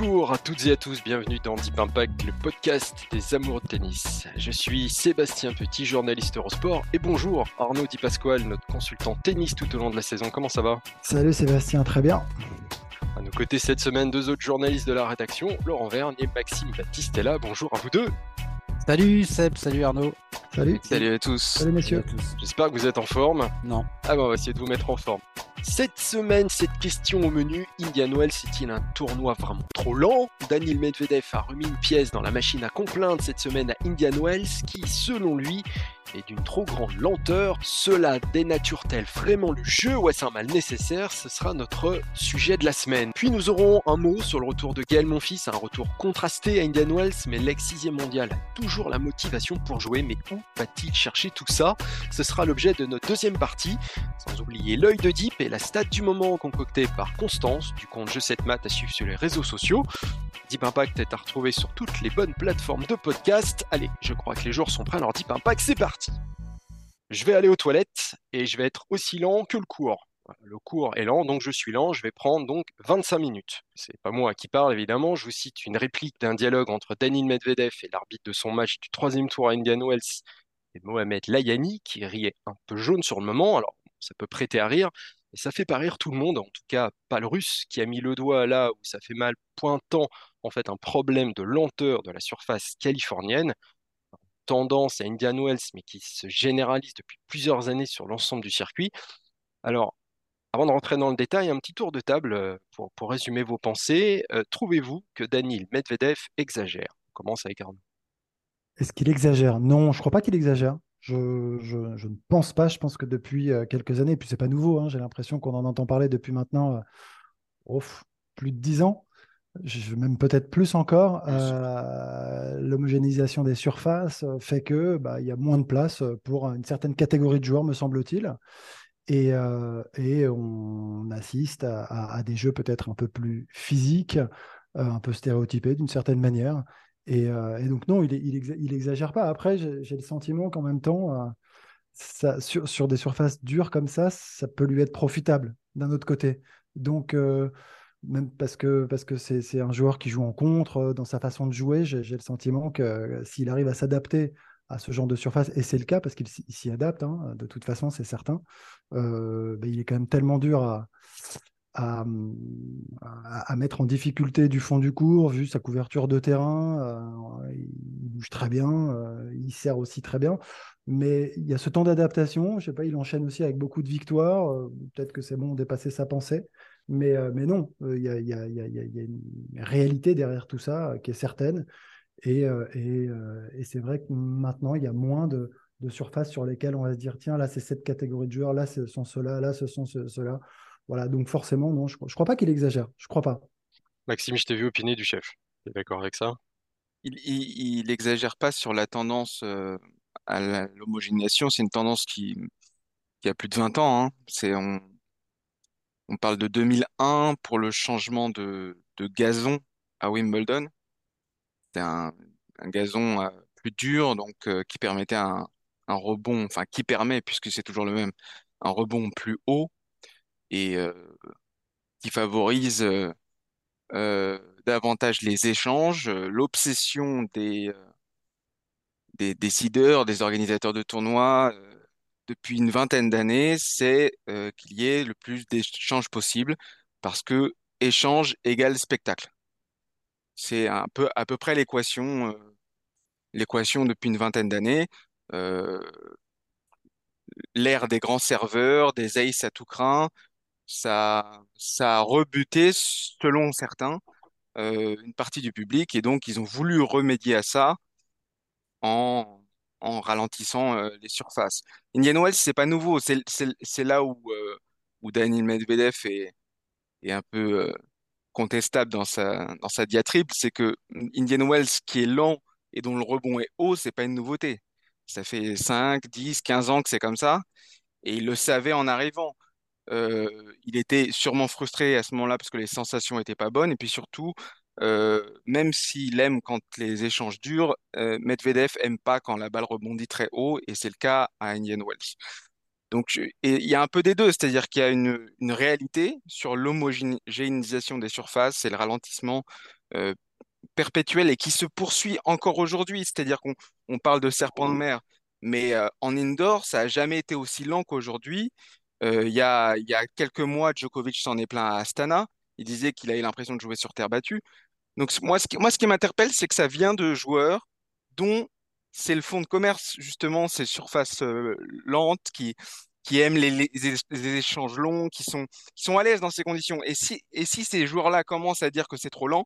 Bonjour à toutes et à tous, bienvenue dans Deep Impact, le podcast des amoureux de tennis. Je suis Sébastien Petit, journaliste Eurosport, et bonjour Arnaud Di Pasquale, notre consultant tennis tout au long de la saison. Comment ça va? Salut Sébastien, très bien. À nos côtés cette semaine, deux autres journalistes de la rédaction, Laurent Verne et Maxime Battistella. Bonjour à vous deux. Salut Seb, salut Arnaud. Salut. Salut à tous. Salut messieurs. J'espère que vous êtes en forme. Non. Ah bah on va essayer de vous mettre en forme. Cette semaine, cette question au menu, Indian Wells est-il un tournoi vraiment trop lent? Daniel Medvedev a remis une pièce dans la machine à complainte cette semaine à Indian Wells qui, selon lui, est d'une trop grande lenteur. Cela dénature-t-elle vraiment le jeu ou est-ce un mal nécessaire? Ce sera notre sujet de la semaine. Puis nous aurons un mot sur le retour de Gaël Monfils, un retour contrasté à Indian Wells, mais l'ex sixième mondial a toujours la motivation pour jouer, mais où va-t-il chercher tout ça? Ce sera l'objet de notre deuxième partie, sans oublier l'œil de Deep la stat du moment concoctée par Constance, du compte Je 7 Math à suivre sur les réseaux sociaux. Deep Impact est à retrouver sur toutes les bonnes plateformes de podcast. Allez, je crois que les jours sont prêts, alors Deep Impact, c'est parti Je vais aller aux toilettes et je vais être aussi lent que le cours. Le cours est lent, donc je suis lent, je vais prendre donc 25 minutes. C'est pas moi qui parle évidemment, je vous cite une réplique d'un dialogue entre Danil Medvedev et l'arbitre de son match du troisième tour à Indian Wells et Mohamed Layani, qui riait un peu jaune sur le moment, alors ça peut prêter à rire, et ça fait pas tout le monde, en tout cas pas le russe qui a mis le doigt là où ça fait mal, pointant en fait un problème de lenteur de la surface californienne, tendance à Indian Wells, mais qui se généralise depuis plusieurs années sur l'ensemble du circuit. Alors, avant de rentrer dans le détail, un petit tour de table euh, pour, résumer vos pensées. Euh, Trouvez-vous que Danil Medvedev exagère? On commence avec Arnaud. Est-ce qu'il exagère? Non, je crois pas qu'il exagère. Je, je, je, ne pense pas. Je pense que depuis euh, quelques années, et puis c'est pas nouveau, hein, j'ai l'impression qu'on en entend parler depuis maintenant euh, oh, plus de dix ans, même peut-être plus encore. Euh, L'homogénéisation des surfaces fait que bah, il y a moins de place pour une certaine catégorie de joueurs, me semble-t-il. Et, euh, et, on assiste à, à, à des jeux peut-être un peu plus physiques, euh, un peu stéréotypés d'une certaine manière. Et, euh, et, donc, non, il, il, il exagère pas. Après, j'ai le sentiment qu'en même temps, euh, ça, sur, des surfaces dures comme ça, ça peut lui être profitable d'un autre côté. Donc, euh, même parce que parce que c'est un joueur qui joue en contre, dans sa façon de jouer, j'ai le sentiment que s'il arrive à s'adapter à ce genre de surface, et c'est le cas parce qu'il s'y adapte, hein, de toute façon, c'est certain, ben, il est quand même tellement dur à, à, à, mettre en difficulté du fond du cours, vu sa couverture de terrain. Euh, il bouge très bien, euh, il sert aussi très bien. Mais il y a ce temps d'adaptation. Je sais pas, il enchaîne aussi avec beaucoup de victoires. Euh, Peut-être que c'est bon, dépasser sa pensée. Mais, mais non, il y, a, y y une réalité derrière tout ça qui est certaine. Et, et, c'est vrai que maintenant, il y a moins de, de surfaces sur lesquelles on va se dire tiens, là, c'est cette catégorie de joueurs, là, ce sont ceux-là, là, ce sont ceux-là. Voilà, donc forcément, non, je ne crois pas qu'il exagère. Je crois pas. Maxime, je t'ai vu opiner du chef. Tu es d'accord avec ça? Il n'exagère pas sur la tendance euh, à l'homogénéisation. C'est une tendance qui, qui a plus de 20 ans. Hein. C'est, on, on parle de 2001 pour le changement de, de gazon à Wimbledon. C'est un, un, gazon euh, plus dur, donc euh, qui permettait un, un rebond, enfin qui permet, puisque c'est toujours le même, un rebond plus haut et euh, qui favorise euh, euh, davantage les échanges, l'obsession des, décideurs, des organisateurs de tournois depuis une vingtaine d'années, c'est qu'il y ait le plus d'échanges possible parce que échange égale spectacle. C'est un peu à peu près l'équation l'équation depuis une vingtaine d'années. L'ère des grands serveurs, des aces à tout craint, ça, ça a rebuté, selon certains, euh, une partie du public, et donc ils ont voulu remédier à ça en en ralentissant euh, les surfaces. Indian Wells, c'est pas nouveau. C'est là où, euh, où Daniel Medvedev est, est un peu contestable dans sa, dans sa diatribe. C'est que Indian Wells, qui est lent et dont le rebond est haut, c'est pas une nouveauté. Ça fait 5, 10, 15 ans que c'est comme ça. Et il le savait en arrivant. Il était sûrement frustré à ce moment-là parce que les sensations n'étaient pas bonnes. Et puis surtout, euh, même s'il aime quand les échanges durent, euh, Medvedev aime pas quand la balle rebondit très haut, et c'est le cas à Indian Wells. Donc, il y a un peu des deux, c'est-à-dire qu'il y a une, réalité sur l'homogénéisation des surfaces et le ralentissement euh, perpétuel et qui se poursuit encore aujourd'hui. C'est-à-dire qu'on parle de serpent de mer, mais en indoor, ça n'a jamais été aussi lent qu'aujourd'hui. Il y a, il y a quelques mois, Djokovic s'en est plein à Astana. Il disait qu'il avait l'impression de jouer sur terre battue. Donc moi, ce qui, moi, ce qui m'interpelle, c'est que ça vient de joueurs dont c'est le fond de commerce, justement, ces surfaces euh, lentes qui, qui aiment les, échanges longs, qui sont, qui sont à l'aise dans ces conditions. Et si, et si ces joueurs-là commencent à dire que c'est trop lent,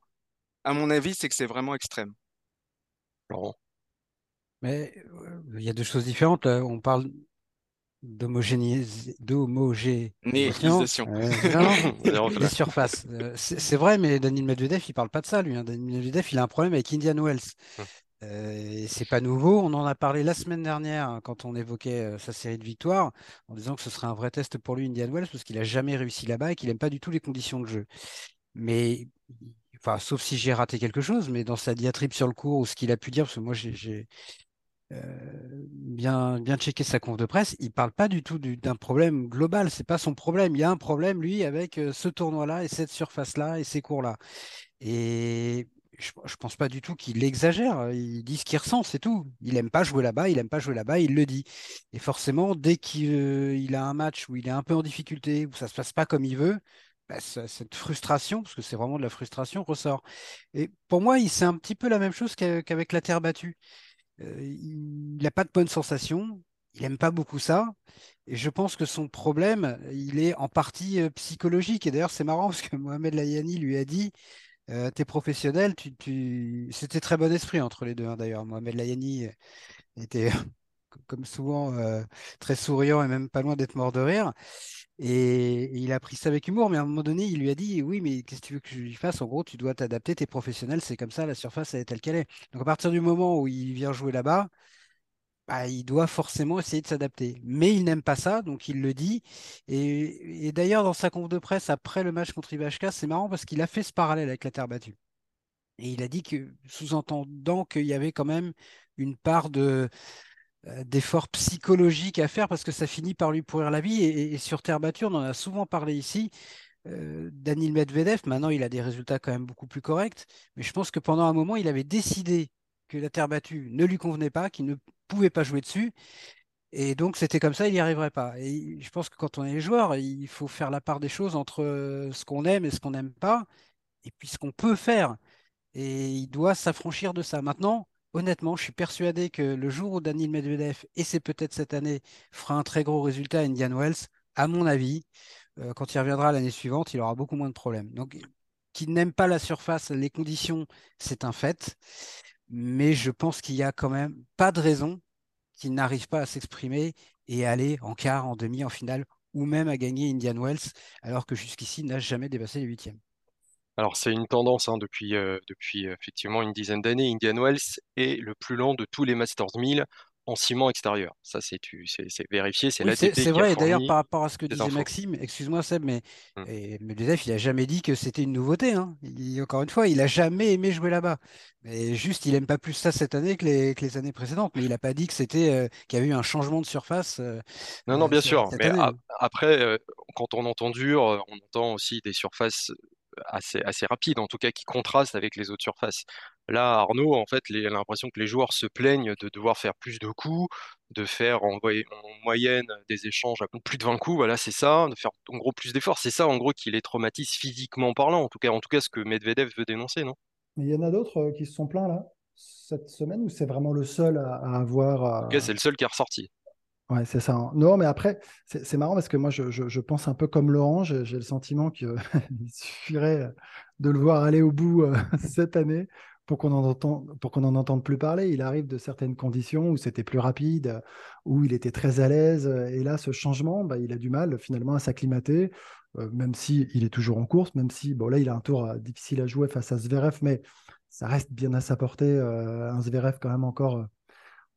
à mon avis, c'est que c'est vraiment extrême. Laurent. Mais euh, il y a deux choses différentes. On parle d'homogénéisation des surfaces. Euh, c'est vrai, mais Daniel Medvedev, il parle pas de ça, lui. Hein. Daniel Medvedev, il a un problème avec Indian Wells. Hum. Euh, c'est pas nouveau. On en a parlé la semaine dernière hein, quand on évoquait euh, sa série de victoires, en disant que ce serait un vrai test pour lui, Indian Wells, parce qu'il a jamais réussi là-bas et qu'il aime pas du tout les conditions de jeu. Mais, enfin, sauf si j'ai raté quelque chose, mais dans sa diatribe sur le cours ou ce qu'il a pu dire, parce que moi j'ai bien, bien checker sa conf de presse, il parle pas du tout d'un problème global. C'est pas son problème. Il y a un problème, lui, avec euh, ce tournoi-là et cette surface-là et ces cours-là. Et je, je pense pas du tout qu'il exagère. Il dit ce qu'il ressent, c'est tout. Il aime pas jouer là-bas, il aime pas jouer là-bas, il le dit. Et forcément, dès qu'il euh, a un match où il est un peu en difficulté, où ça se passe pas comme il veut, bah, cette frustration, parce que c'est vraiment de la frustration, ressort. Et pour moi, c'est un petit peu la même chose qu'avec la terre battue. Euh, il n'a pas de bonnes sensations, il n'aime pas beaucoup ça. Et je pense que son problème, il est en partie euh, psychologique. Et d'ailleurs, c'est marrant parce que Mohamed Layani lui a dit euh, T'es professionnel, tu, c'était très bon esprit entre les deux. Hein, d'ailleurs, Mohamed Layani était, comme souvent, très souriant et même pas loin d'être mort de rire. Et, il a pris ça avec humour, mais à un moment donné, il lui a dit Oui, mais qu'est-ce que tu veux que je lui fasse? En gros, tu dois t'adapter, t'es professionnel, c'est comme ça, la surface, elle est telle qu'elle est. Donc, à partir du moment où il vient jouer là-bas, bah, il doit forcément essayer de s'adapter. Mais il n'aime pas ça, donc il le dit. Et, d'ailleurs, dans sa conf de presse, après le match contre Ivashka, c'est marrant parce qu'il a fait ce parallèle avec la terre battue. Et il a dit que, sous-entendant qu'il y avait quand même une part de d'efforts psychologiques à faire parce que ça finit par lui pourrir la vie. Et, sur terre battue, on en a souvent parlé ici. Euh, Daniel Medvedev, maintenant, il a des résultats quand même beaucoup plus corrects. Mais je pense que pendant un moment, il avait décidé que la terre battue ne lui convenait pas, qu'il ne pouvait pas jouer dessus. Et donc, c'était comme ça, il n'y arriverait pas. Et je pense que quand on est joueur, il faut faire la part des choses entre ce qu'on aime et ce qu'on n'aime pas, et puis ce qu'on peut faire. Et il doit s'affranchir de ça. Maintenant, honnêtement, je suis persuadé que le jour où Daniel Medvedev, et c'est peut-être cette année, fera un très gros résultat à Indian Wells, à mon avis, euh, quand il reviendra l'année suivante, il aura beaucoup moins de problèmes. Donc, qu'il n'aime pas la surface, les conditions, c'est un fait. Mais je pense qu'il n'y a quand même pas de raison qu'il n'arrive pas à s'exprimer et aller en quart, en demi, en finale, ou même à gagner Indian Wells, alors que jusqu'ici, il n'a jamais dépassé les huitièmes. Alors, c'est une tendance hein, depuis, euh, depuis effectivement une dizaine d'années. Indian Wells est le plus lent de tous les Masters 1000 en ciment extérieur. Ça, c'est vérifié, c'est oui, C'est vrai, et d'ailleurs, par rapport à ce que disait Maxime, excuse-moi Seb, mais hum. Il n'a jamais dit que c'était une nouveauté. Hein. encore une fois, il n'a jamais aimé jouer là-bas. Mais juste, il n'aime pas plus ça cette année que les, que les années précédentes. Mais il n'a pas dit que c'était euh, qu'il y avait eu un changement de surface. Euh, non, non, bien sûr. Mais après, quand on entend dur, on entend aussi des surfaces assez, assez rapide, en tout cas qui contraste avec les autres surfaces. Là, Arnaud, en fait, il a l'impression que les joueurs se plaignent de devoir faire plus de coups, de faire en, moyenne des échanges à plus de 20 coups, voilà, c'est ça, de faire en gros plus d'efforts. C'est ça, en gros, qui les traumatise physiquement parlant, en tout cas, en tout cas ce que Medvedev veut dénoncer, non? Mais il y en a d'autres euh, qui se sont plaints là cette semaine ou c'est vraiment le seul à, avoir. En tout cas, c'est le seul qui est ressorti. Ouais, c'est ça. Hein. Non, mais après, c'est marrant parce que moi, je, pense un peu comme Laurent. J'ai le sentiment qu'il suffirait de le voir aller au bout euh, cette année pour qu'on en, qu'on en entende plus parler. Il arrive de certaines conditions où c'était plus rapide, où il était très à l'aise. Et là, ce changement, bah, il a du mal finalement à s'acclimater, euh, même si il est toujours en course, même si bon là, il a un tour euh, difficile à jouer face à Zverev, mais ça reste bien à sa portée. Un Zverev quand même encore,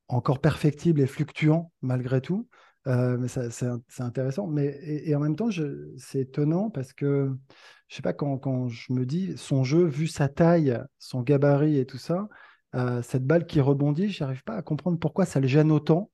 encore perfectible et fluctuant malgré tout. mais c'est intéressant. Mais, et, en même temps, c'est étonnant parce que je sais pas, quand, quand, je me dis son jeu, vu sa taille, son gabarit et tout ça, euh, cette balle qui rebondit, je n'arrive pas à comprendre pourquoi ça le gêne autant,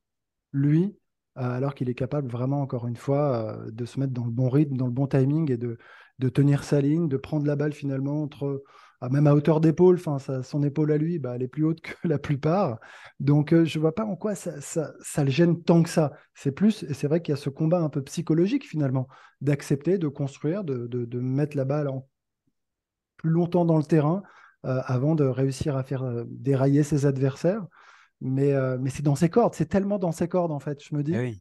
lui, euh, alors qu'il est capable vraiment, encore une fois, euh, de se mettre dans le bon rythme, dans le bon timing et de, de tenir sa ligne, de prendre la balle finalement entre même à hauteur d'épaule, enfin, son épaule à lui, bah, elle est plus haute que la plupart. Donc, euh, je ne vois pas en quoi ça, ça, le gêne tant que ça. C'est plus, et c'est vrai qu'il y a ce combat un peu psychologique finalement, d'accepter, de construire, de, de, mettre la balle en plus longtemps dans le terrain euh, avant de réussir à faire euh, dérailler ses adversaires. Mais, mais c'est dans ses cordes, c'est tellement dans ses cordes en fait. Je me dis eh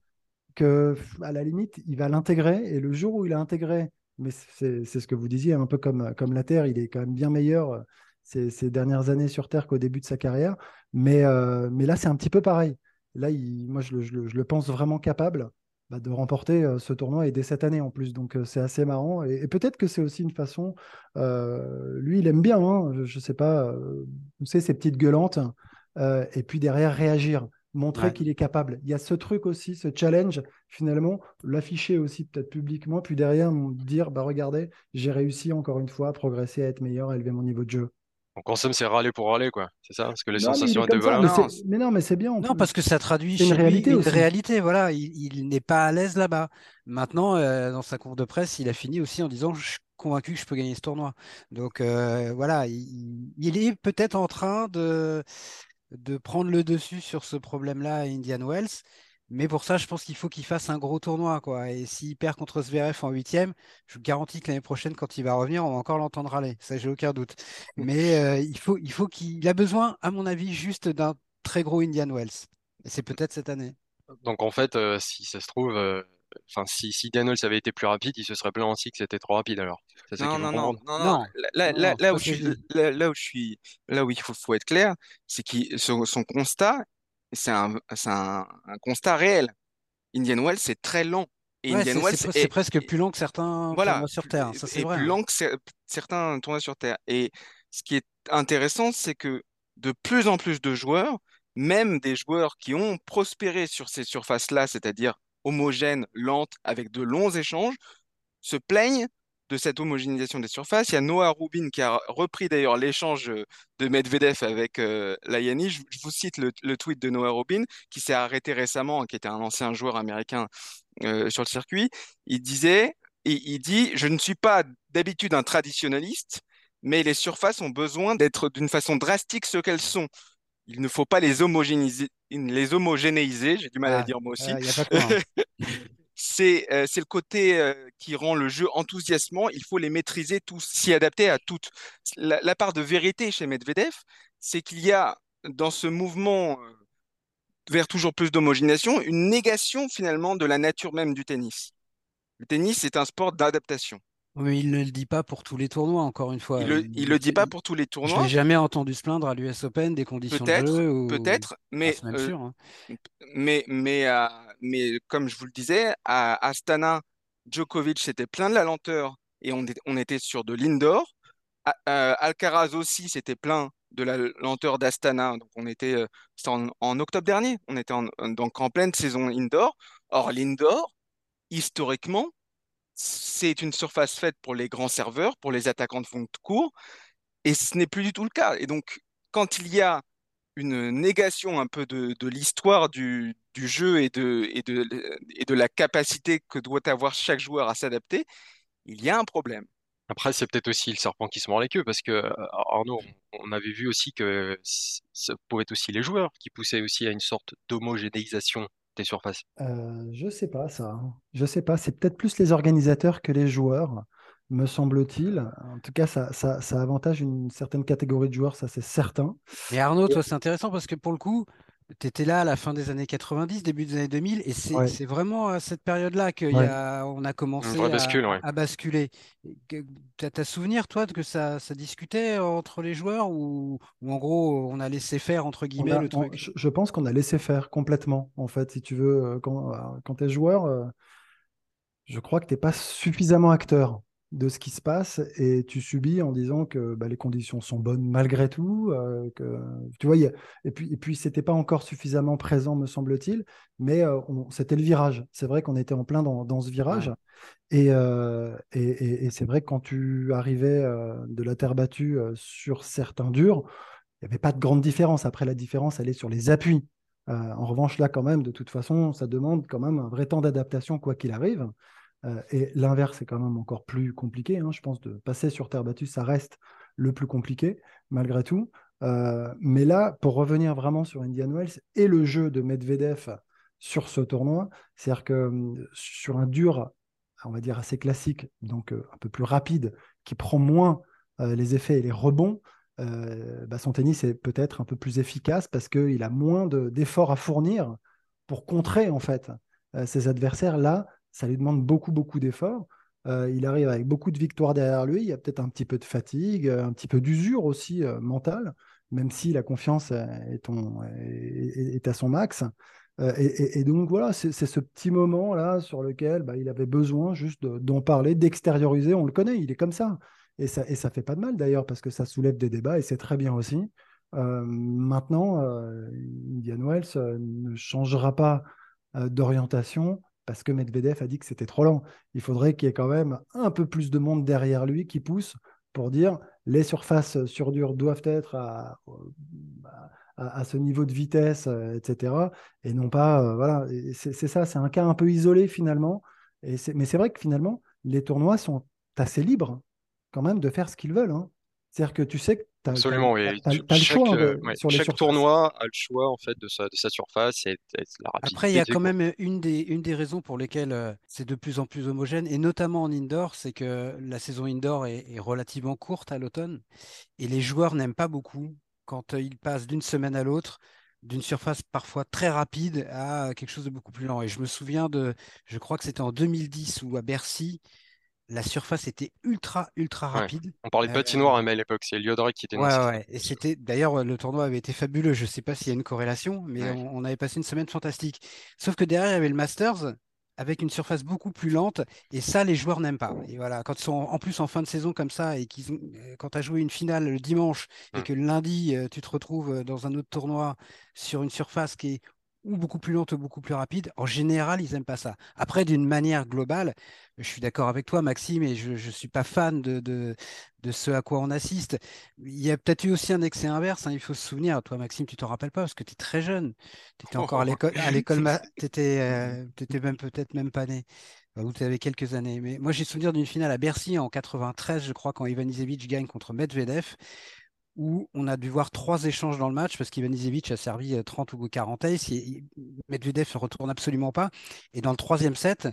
que à la limite, il va l'intégrer et le jour où il a intégré mais c'est ce que vous disiez, un peu comme, comme la Terre, il est quand même bien meilleur euh, ces, dernières années sur Terre qu'au début de sa carrière. Mais, euh, là, c'est un petit peu pareil. Là, moi, je, le pense vraiment capable bah, de remporter euh, ce tournoi et dès cette année en plus. Donc, c'est assez marrant. Et, peut-être que c'est aussi une façon. lui, il aime bien, hein, je ne sais pas, ces petites gueulantes. et puis derrière, réagir montrer qu'il est capable. Il y a ce truc aussi, ce challenge, finalement, l'afficher aussi peut-être publiquement, puis derrière dire, bah regardez, j'ai réussi encore une fois à progresser, à être meilleur, à élever mon niveau de jeu. En consomme, c'est râler pour râler, quoi. C'est ça Parce que les sensations étaient voilà. Mais, non, mais c'est bien. Non, parce que ça traduit une réalité une réalité. Voilà, il, n'est pas à l'aise là-bas. Maintenant, euh, dans sa cour de presse, il a fini aussi en disant Je suis convaincu que je peux gagner ce tournoi. Donc euh, voilà, il est peut-être en train de de prendre le dessus sur ce problème-là à Indian Wells. Mais pour ça, je pense qu'il faut qu'il fasse un gros tournoi. Quoi. Et s'il perd contre Zverev en huitième, je vous garantis que l'année prochaine, quand il va revenir, on va encore l'entendre râler. Ça, j'ai aucun doute. Mais euh, il faut, il faut qu'il a besoin, à mon avis, juste d'un très gros Indian Wells. Et c'est peut-être cette année. Donc en fait, euh, si ça se trouve, euh, enfin si, si Daniels avait été plus rapide, il se serait plaint aussi que c'était trop rapide alors. non, non, non, non, Là, là, là, où je suis, là, où je suis, là où il faut, faut être clair, c'est que son, son, constat, c'est un, un, un, constat réel. Indian Wells, c'est très lent. Et Indian Wells, c'est presque plus long que certains voilà, tournois sur Terre. Ça, c'est vrai. Plus hein. lent que certains tournois sur Terre. Et ce qui est intéressant, c'est que de plus en plus de joueurs, même des joueurs qui ont prospéré sur ces surfaces-là, c'est-à-dire homogène, lente, avec de longs échanges, se plaignent de cette homogénéisation des surfaces. Il y a Noah Rubin qui a repris d'ailleurs l'échange de Medvedev avec euh. Je, vous cite le, tweet de Noah Rubin qui s'est arrêté récemment, qui était un ancien joueur américain euh, sur le circuit. Il disait, et il dit, je ne suis pas d'habitude un traditionnaliste, mais les surfaces ont besoin d'être d'une façon drastique ce qu'elles sont il ne faut pas les homogénéiser, les homogénéiser j'ai du mal à ah, dire moi aussi. c'est euh, c'est le côté euh, qui rend le jeu enthousiasmant. Il faut les maîtriser tous, s'y adapter à toutes. La, part de vérité chez Medvedev, c'est qu'il y a dans ce mouvement euh, vers toujours plus d'homogénéisation une négation finalement de la nature même du tennis. Le tennis est un sport d'adaptation. Mais il ne le dit pas pour tous les tournois, encore une fois. Il le, le dit pas pour tous les tournois. Je l'ai jamais entendu se plaindre à l'US Open des conditions de jeu. Peut-être, mais, ah, euh, hein. mais, mais, euh, mais comme je vous le disais, à Astana, Djokovic s'était plein de la lenteur et on, on était sur de l'indoor. Euh, Alcaraz aussi s'était plein de la lenteur d'Astana. Donc on était en, en, octobre dernier, on était en, donc en pleine saison indoor. Or l'indoor, historiquement, c'est une surface faite pour les grands serveurs, pour les attaquants de fond de cours, et ce n'est plus du tout le cas. Et donc, quand il y a une négation un peu de, l'histoire du, jeu et de, la capacité que doit avoir chaque joueur à s'adapter, il y a un problème. Après, c'est peut-être aussi le serpent qui se mord les queues, parce que euh, Arnaud, on avait vu aussi que ça pouvait être aussi les joueurs qui poussaient aussi à une sorte d'homogénéisation des surfaces? Euh, Je sais pas ça. Hein. Je sais pas. C'est peut-être plus les organisateurs que les joueurs, me semble-t-il. En tout cas, ça, ça, avantage une certaine catégorie de joueurs, ça c'est certain. Et Arnaud, toi, c'est intéressant parce que pour le coup, tu étais là à la fin des années 90, début des années 2000, et c'est vraiment à cette période-là qu'on a, a commencé à, basculer. Tu as, souvenir, toi, que ça, ça discutait entre les joueurs ou, en gros, on a laissé faire, entre guillemets, le truc? je, pense qu'on a laissé faire complètement, en fait, si tu veux. Euh, quand, euh, quand tu es joueur, euh, je crois que tu n'es pas suffisamment acteur de ce qui se passe et tu subis en disant que bah, les conditions sont bonnes malgré tout. Euh, que, tu vois, et puis, et puis c'était pas encore suffisamment présent, me semble-t-il, mais euh, c'était le virage. C'est vrai qu'on était en plein dans, ce virage. Euh, et, et, c'est vrai que quand tu arrivais de la terre battue sur certains durs, il n'y avait pas de grande différence. Après, la différence, elle est sur les appuis. en revanche, là, quand même, de toute façon, ça demande quand même un vrai temps d'adaptation, quoi qu'il arrive. Euh, et l'inverse est quand même encore plus compliqué. Hein. Je pense de passer sur terre battue, ça reste le plus compliqué, malgré tout. Euh, mais là, pour revenir vraiment sur Indian Wells et le jeu de Medvedev sur ce tournoi, c'est-à-dire que hum, sur un dur, on va dire assez classique, donc euh, un peu plus rapide, qui prend moins les effets et les rebonds, bah, son tennis est peut-être un peu plus efficace parce qu'il a moins d'efforts à fournir pour contrer en fait ses adversaires. Là, ça lui demande beaucoup, beaucoup d'efforts. Euh, il arrive avec beaucoup de victoires derrière lui. Il y a peut-être un petit peu de fatigue, euh, un petit peu d'usure aussi euh, mentale, même si la confiance est, à son max. Et, donc voilà, c'est ce petit moment-là sur lequel bah, il avait besoin juste d'en parler, d'extérioriser. On le connaît, il est comme ça. Et ça ne ça fait pas de mal d'ailleurs, parce que ça soulève des débats et c'est très bien aussi. maintenant, Indian Wells ne changera pas d'orientation parce que Medvedev a dit que c'était trop lent. Il faudrait qu'il y ait quand même un peu plus de monde derrière lui qui pousse pour dire les surfaces sur dur doivent être à, ce niveau de vitesse, euh, etc. Et non pas, euh, voilà, c'est ça, c'est un cas un peu isolé finalement. Mais c'est vrai que finalement, les tournois sont assez libres quand même de faire ce qu'ils veulent. Hein. C'est-à-dire que tu sais que as, Absolument, oui. le choix euh, sur chaque tournoi a le choix en fait de sa, de sa surface et, la rapidité. Après, il y a quand même une des, une des raisons pour lesquelles euh, c'est de plus en plus homogène, et notamment en indoor, c'est que la saison indoor est, relativement courte à l'automne, et les joueurs n'aiment pas beaucoup quand euh, ils passent d'une semaine à l'autre d'une surface parfois très rapide à quelque chose de beaucoup plus lent. Et je me souviens de, je crois que c'était en 2010 ou à Bercy, la surface était ultra, ultra rapide. On parlait de patinoire euh, à l'époque, c'est Liodrek qui était ouais, ouais. Et c'était d'ailleurs le tournoi avait été fabuleux. Je ne sais pas s'il y a une corrélation, mais on, avait passé une semaine fantastique. Sauf que derrière il y avait le Masters avec une surface beaucoup plus lente, et ça les joueurs n'aiment pas. Et voilà, quand ils sont en plus en fin de saison comme ça et qu'ils euh, quand tu as joué une finale le dimanche et mmh. que le lundi euh, tu te retrouves dans un autre tournoi sur une surface qui est ou beaucoup plus lente ou beaucoup plus rapide. En général, ils n'aiment pas ça. Après, d'une manière globale, je suis d'accord avec toi, Maxime, et je ne suis pas fan de, de, ce à quoi on assiste. Il y a peut-être eu aussi un excès inverse, hein, il faut se souvenir. Toi, Maxime, tu t'en rappelles pas parce que tu es très jeune. Tu étais encore à l'école, à l'école tu étais, euh, même peut-être même pas né. Ou tu avais quelques années. Mais moi, j'ai souvenir d'une finale à Bercy en 93, je crois, quand Ivan Izevich gagne contre Medvedev où on a dû voir trois échanges dans le match parce qu'Ivan a servi 30 euh, ou 40 aces. Medvedev ne retourne absolument pas. Et dans le troisième set,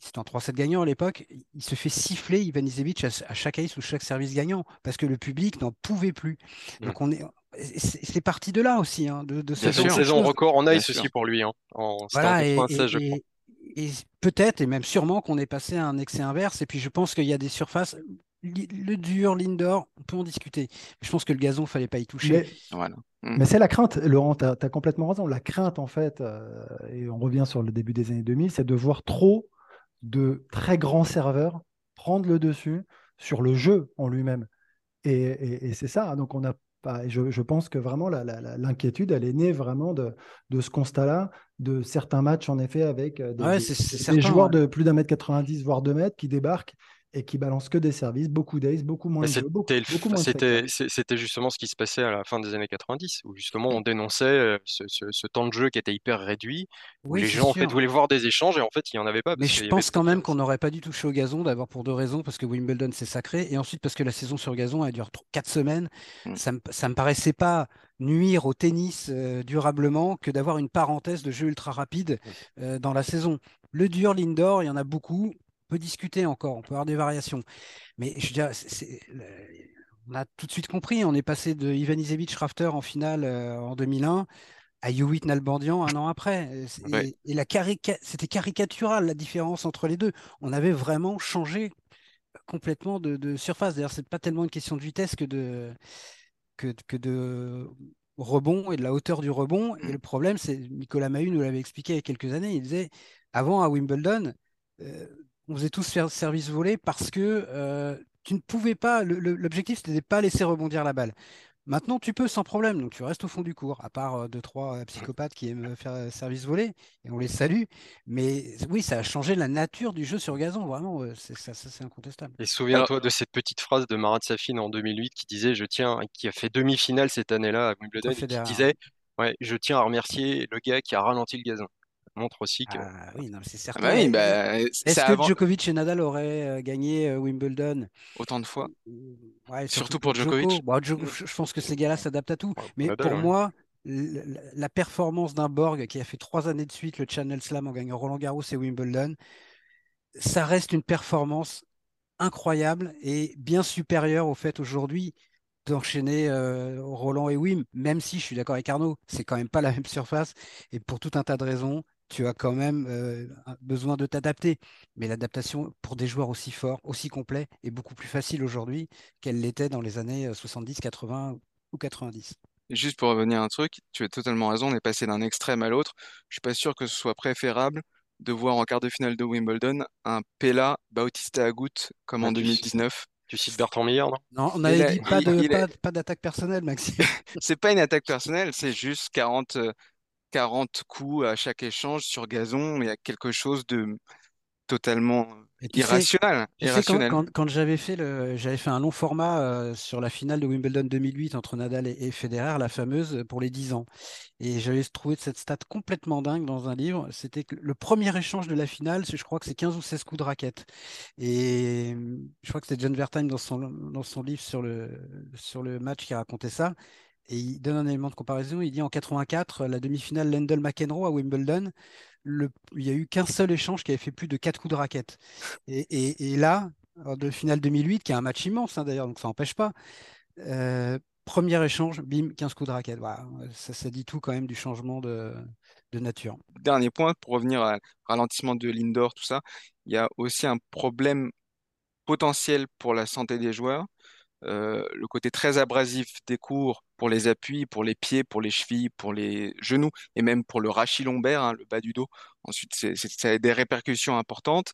c'était en 3-7 gagnant à l'époque, il se fait siffler Ivan à, chaque ace ou chaque service gagnant parce que le public n'en pouvait plus. Mmh. Donc on est. C'est parti de là aussi, hein, de, de saison record en ice aussi pour lui. Hein, en, voilà, et, et peut-être, et même sûrement, qu'on est passé à un excès inverse. Et puis je pense qu'il y a des surfaces le dur, l'indoor, on peut en discuter. Je pense que le gazon, il fallait pas y toucher. Mais, mm. c'est la crainte, Laurent, tu as, complètement raison. La crainte, en fait, euh, et on revient sur le début des années 2000, c'est de voir trop de très grands serveurs prendre le dessus sur le jeu en lui-même. Et, c'est ça. Donc, on a pas, je, je, pense que vraiment l'inquiétude, elle est née vraiment de, de ce constat-là, de certains matchs, en effet, avec euh, des, joueurs de plus d'un mètre 90, voire deux mètres, qui débarquent et qui balance que des services, beaucoup d'ace, beaucoup moins de jeux, beaucoup, C'était justement ce qui se passait à la fin des années 90, où justement on dénonçait euh, ce, temps de jeu qui était hyper réduit, où les gens en fait voulaient voir des échanges et en fait il n'y en avait pas. Mais je pense quand même qu'on n'aurait pas dû toucher au gazon, d'abord pour deux raisons, parce que Wimbledon c'est sacré, et ensuite parce que la saison sur gazon elle dure 4 semaines, mmh. ça, me, me paraissait pas nuire au tennis euh, durablement que d'avoir une parenthèse de jeu ultra rapide mmh. euh, dans la saison. Le dur, l'indoor, il y en a beaucoup peut discuter encore, on peut avoir des variations. Mais je dirais, on a tout de suite compris, on est passé de Ivan Izevich Rafter en finale euh, en 2001 à Hewitt Nalbandian un an après. Et, la c'était caricatural la différence entre les deux. On avait vraiment changé complètement de, surface. D'ailleurs, c'est pas tellement une question de vitesse que de, que, que de rebond et de la hauteur du rebond. Et le problème, c'est Nicolas Mahut nous l'avait expliqué il y a quelques années. Il disait avant à Wimbledon, euh, on faisait tous faire service volé parce que euh, tu ne pouvais pas. L'objectif, c'était de pas laisser rebondir la balle. Maintenant, tu peux sans problème, donc tu restes au fond du cours, à part euh, deux, trois psychopathes qui aiment faire service volé, et on les salue. Mais oui, ça a changé la nature du jeu sur gazon, vraiment, ça, c'est incontestable. Et souviens-toi de cette petite phrase de Marat Safin en 2008 qui disait Je tiens, qui a fait demi-finale cette année-là à Wimbledon, qui disait ouais, Je tiens à remercier le gars qui a ralenti le gazon montre aussi que. Ah oui, c'est ah certain. Bah bah, Est-ce que Djokovic et Nadal auraient euh, gagné euh, Wimbledon? Autant de fois surtout, pour Djokovic. je pense que ces gars-là s'adaptent à tout. Mais pour moi, la performance d'un Borg qui a fait trois années de suite le Channel Slam en gagnant Roland Garros et Wimbledon, ça reste une performance incroyable et bien supérieure au fait aujourd'hui d'enchaîner euh, Roland et Wim, même si je suis d'accord avec Arnaud, c'est quand même pas la même surface et pour tout un tas de raisons, tu as quand même euh, besoin de t'adapter. Mais l'adaptation pour des joueurs aussi forts, aussi complets, est beaucoup plus facile aujourd'hui qu'elle l'était dans les années 70, euh, 80 ou 90. juste pour revenir à un truc, tu as totalement raison, on est passé d'un extrême à l'autre. Je suis pas sûr que ce soit préférable de voir en quart de finale de Wimbledon un Pella Bautista Agut comme en 2019. Tu cites Bertrand Meilleur, non? Non, on avait dit pas, pas d'attaque personnelle, Maxime. c'est pas une attaque personnelle, c'est juste 40, 40 coups à chaque échange sur gazon, il y a quelque chose de totalement irrationnel. quand, j'avais fait le, j'avais fait un long format euh, sur la finale de Wimbledon 2008 entre Nadal et, Federer, la fameuse pour les 10 ans. Et j'avais trouvé cette stat complètement dingue dans un livre. C'était que le premier échange de la finale, je crois que c'est 15 ou 16 coups de raquette. Et je crois que c'est John Vertime dans son, dans son livre sur le, sur le match qui racontait ça. Et il donne un élément de comparaison. Il dit en 84, la demi-finale Lendl-McEnroe à Wimbledon, il n'y a eu qu'un seul échange qui avait fait plus de 4 coups de raquette. Et, là, de finale 2008, qui est un match immense hein, d'ailleurs, donc ça n'empêche pas. Euh, premier échange, bim, 15 coups de raquette. ça, dit tout quand même du changement de, nature. Dernier point, pour revenir à ralentissement de l'indoor, tout ça, il y a aussi un problème potentiel pour la santé des joueurs. Euh, le côté très abrasif des cours pour les appuis, pour les pieds, pour les chevilles, pour les genoux et même pour le rachis lombaire, hein, le bas du dos. Ensuite, ça a des répercussions importantes.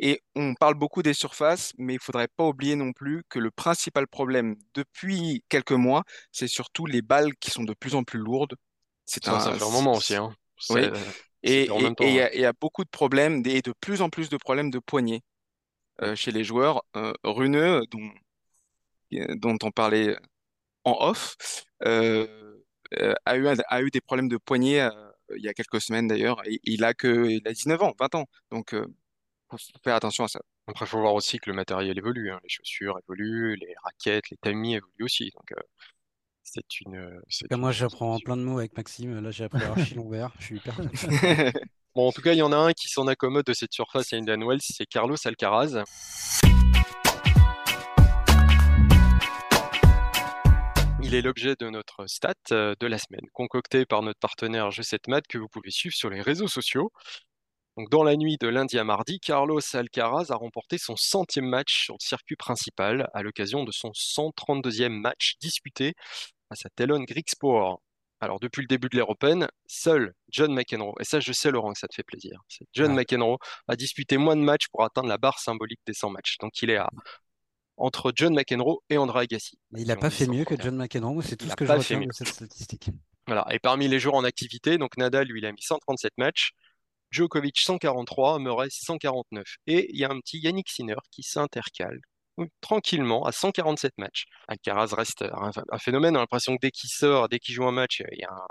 Et on parle beaucoup des surfaces, mais il faudrait pas oublier non plus que le principal problème depuis quelques mois, c'est surtout les balles qui sont de plus en plus lourdes. C'est un, ça fait un moment aussi. Hein. Oui. Et il y, a beaucoup de problèmes et de plus en plus de problèmes de poignets euh, chez les joueurs euh, runeux, dont dont on parlait en off, euh, euh, a, eu, a eu des problèmes de poignet euh, il y a quelques semaines d'ailleurs. il a que il a 19 ans, 20 ans. Donc, il faut faire attention à ça. Après, il faut voir aussi que le matériel évolue. Hein. Les chaussures évoluent, les raquettes, les tamis évoluent aussi. Donc, c'est une. moi, j'apprends plein de mots avec Maxime. Là, j'ai appris archi vert. Je suis hyper Bon, en tout cas, il y en a un qui s'en accommode de cette surface à Indian Wells, c'est Carlos Alcaraz. Il est l'objet de notre stat euh, de la semaine, concocté par notre partenaire G7Mat que vous pouvez suivre sur les réseaux sociaux. Donc, dans la nuit de lundi à mardi, Carlos Alcaraz a remporté son centième match sur le circuit principal à l'occasion de son 132e match disputé à sa Telon Greek Sport. Alors, depuis le début de l'ère Open, seul John McEnroe, et ça je sais Laurent que ça te fait plaisir, John McEnroe a disputé moins de matchs pour atteindre la barre symbolique des 100 matchs. Donc il est à entre John McEnroe et André Agassi. Mais il n'a pas fait mieux que John McEnroe, c'est tout ce que je retiens de cette statistique. Voilà. Et parmi les joueurs en activité, donc Nadal, lui, il a mis 137 matchs, Djokovic 143, Murray 149. Et il y a un petit Yannick Sinner qui s'intercale tranquillement à 147 matchs. Alcaraz reste un, phénomène, on a l'impression que dès qu'il sort, dès qu'il joue un match, il y, a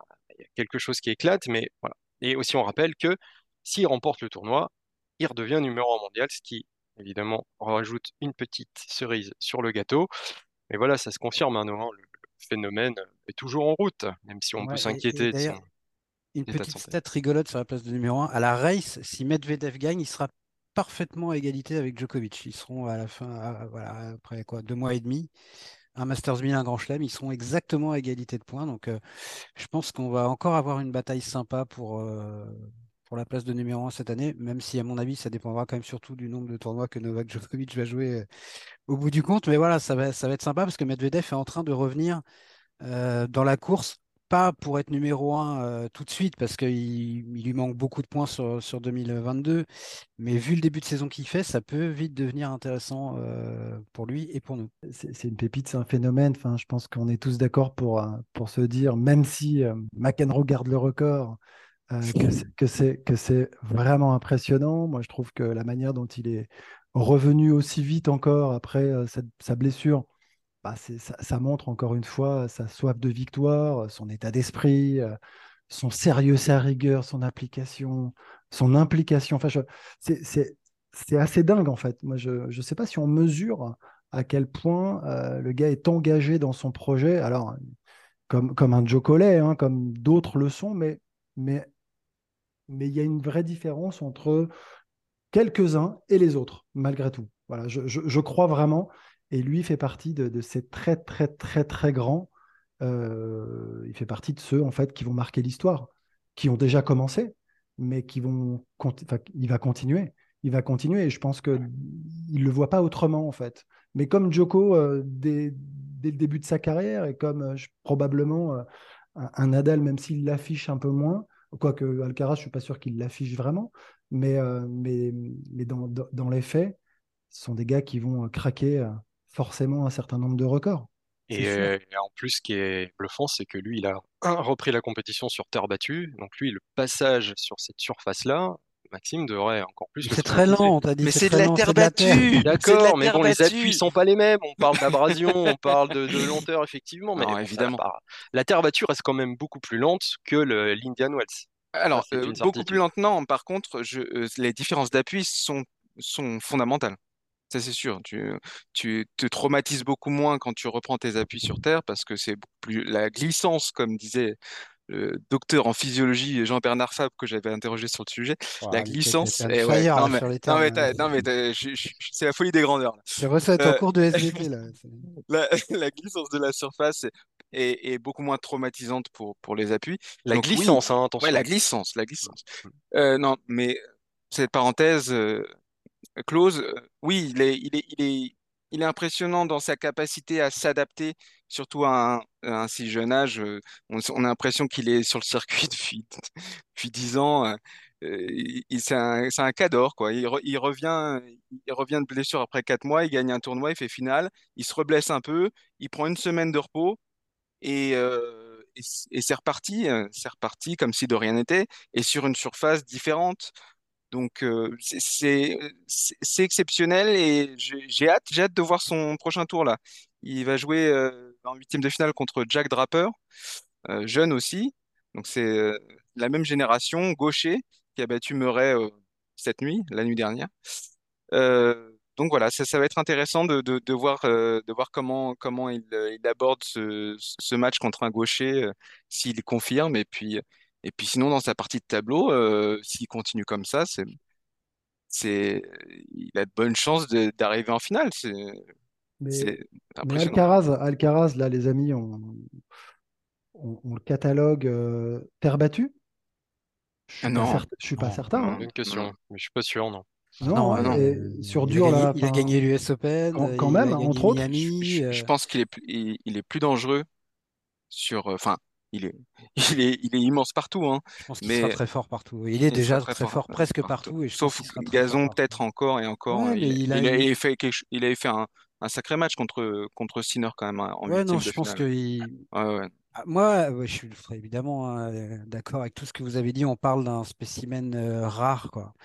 quelque chose qui éclate, mais voilà. Et aussi on rappelle que s'il remporte le tournoi, il redevient numéro 1 mondial, ce qui évidemment, on rajoute une petite cerise sur le gâteau. Mais voilà, ça se confirme, hein, le, phénomène est toujours en route, même si on peut s'inquiéter de son Une petite stat rigolote sur la place de numéro 1. À la race, si Medvedev gagne, il sera parfaitement à égalité avec Djokovic. Ils seront à la fin, voilà, après quoi, deux mois et demi. un Masters 1000, un Grand Chelem, ils seront exactement à égalité de points. Donc, je pense qu'on va encore avoir une bataille sympa pour, pour la place de numéro 1 cette année, même si, à mon avis, ça dépendra quand même surtout du nombre de tournois que Novak Djokovic va jouer au bout du compte. Mais voilà, ça va, ça va être sympa parce que Medvedev est en train de revenir dans la course pas pour être numéro 1 euh, tout de suite parce qu'il lui manque beaucoup de points sur, sur, 2022. Mais vu le début de saison qu'il fait, ça peut vite devenir intéressant euh, pour lui et pour nous. C'est une pépite, c'est un phénomène. Enfin, je pense qu'on est tous d'accord pour, euh, pour se dire, même si McEnroe garde le record, que c'est vraiment impressionnant. Moi, je trouve que la manière dont il est revenu aussi vite encore après sa blessure, bah, ça, montre encore une fois sa soif de victoire, son état d'esprit, euh, son sérieux, sa rigueur, son application, son implication. Enfin, c'est assez dingue en fait. Moi, je ne sais pas si on mesure à quel point euh, le gars est engagé dans son projet. Alors, comme, comme un Joe Collet, hein, comme d'autres le sont, mais mais mais il y a une vraie différence entre quelques-uns et les autres, malgré tout. Voilà, je, je crois vraiment. Et lui fait partie de, ces très, très, très, très grands. Euh, il fait partie de ceux, en fait, qui vont marquer l'histoire, qui ont déjà commencé, mais qui vont. il va continuer. Il va continuer. Et je pense qu'il ne le voit pas autrement, en fait. Mais comme Joko, euh, dès, le début de sa carrière, et comme euh, probablement un, Nadal, même s'il l'affiche un peu moins, quoique Alcaraz, je ne suis pas sûr qu'il l'affiche vraiment, mais, mais, mais dans, dans, les faits, ce sont des gars qui vont craquer forcément un certain nombre de records. Euh, et, en plus, ce qui est bluffant, c'est que lui, il a repris la compétition sur terre battue. Donc lui, le passage sur cette surface-là, Maxime devrait encore plus. C'est très lent, t'as dit. Mais c'est de la terre battue. D'accord, mais bon, les appuis sont pas les mêmes. On parle d'abrasion, on parle de, lenteur, effectivement. Mais évidemment. La terre battue reste quand même beaucoup plus lente que l'Indian Wells. Alors, euh, beaucoup plus lente, non. Par contre, je, euh, les différences d'appui sont, sont fondamentales. Ça, c'est sûr. Tu, tu te traumatises beaucoup moins quand tu reprends tes appuis sur terre parce que c'est plus la glissance, comme disait le docteur en physiologie Jean-Bernard Fabre que j'avais interrogé sur le sujet. la glissance. non, mais, non, mais, c'est la folie des grandeurs. C'est recette en euh, cours de SVT. Là. la, glissance de la surface est, beaucoup moins traumatisante pour, pour les appuis. La glissance, hein, attention. Ouais, la glissance, la glissance. Euh, non, mais cette parenthèse, euh, Close, euh, oui, il est, il est, il est, il est impressionnant dans sa capacité à s'adapter, surtout à un, si jeune âge. Euh, on, a l'impression qu'il est sur le circuit depuis, depuis 10 ans. Euh, c'est un, un cador, quoi. Il, revient, il revient de blessure après 4 mois, il gagne un tournoi, il fait finale, il se reblesse un peu, il prend une semaine de repos et, et c'est reparti, c'est reparti comme si de rien n'était, et sur une surface différente. Donc euh, c'est exceptionnel et j'ai hâte, hâte de voir son prochain tour là. Il va jouer euh, en huitième de finale contre Jack Draper, euh, jeune aussi. Donc c'est la même génération, gaucher, qui a battu Murray cette nuit, la nuit dernière. donc voilà, ça, va être intéressant de, voir, comment, il, aborde ce, match contre un gaucher, s'il confirme, et puis et puis sinon, dans sa partie de tableau, euh, s'il continue comme ça, c'est, c'est, il a de bonnes chances d'arriver en finale. C'est, mais, Alcaraz, Alcaraz, là, les amis, on, on, le catalogue euh, terre battue je ne ah suis pas certain. Hein. Une question, mais je suis pas sûr, non. Non, non, sur dur, il là. Il a gagné l'US Open. Quand, même, entre autres. je, je, pense qu'il est, il, est plus dangereux sur. Enfin, il est, il est, il est immense partout. Hein. Je pense qu'il mais... sera très fort partout. Il est déjà très, fort, presque partout. et Sauf Gazon, peut-être encore et encore. il, a, avait fait il avait fait un, un, sacré match contre, contre Sinner quand même. Hein, en ouais, non, je pense que. Ah, moi, je suis évidemment hein, d'accord avec tout ce que vous avez dit. On parle d'un spécimen euh, rare, quoi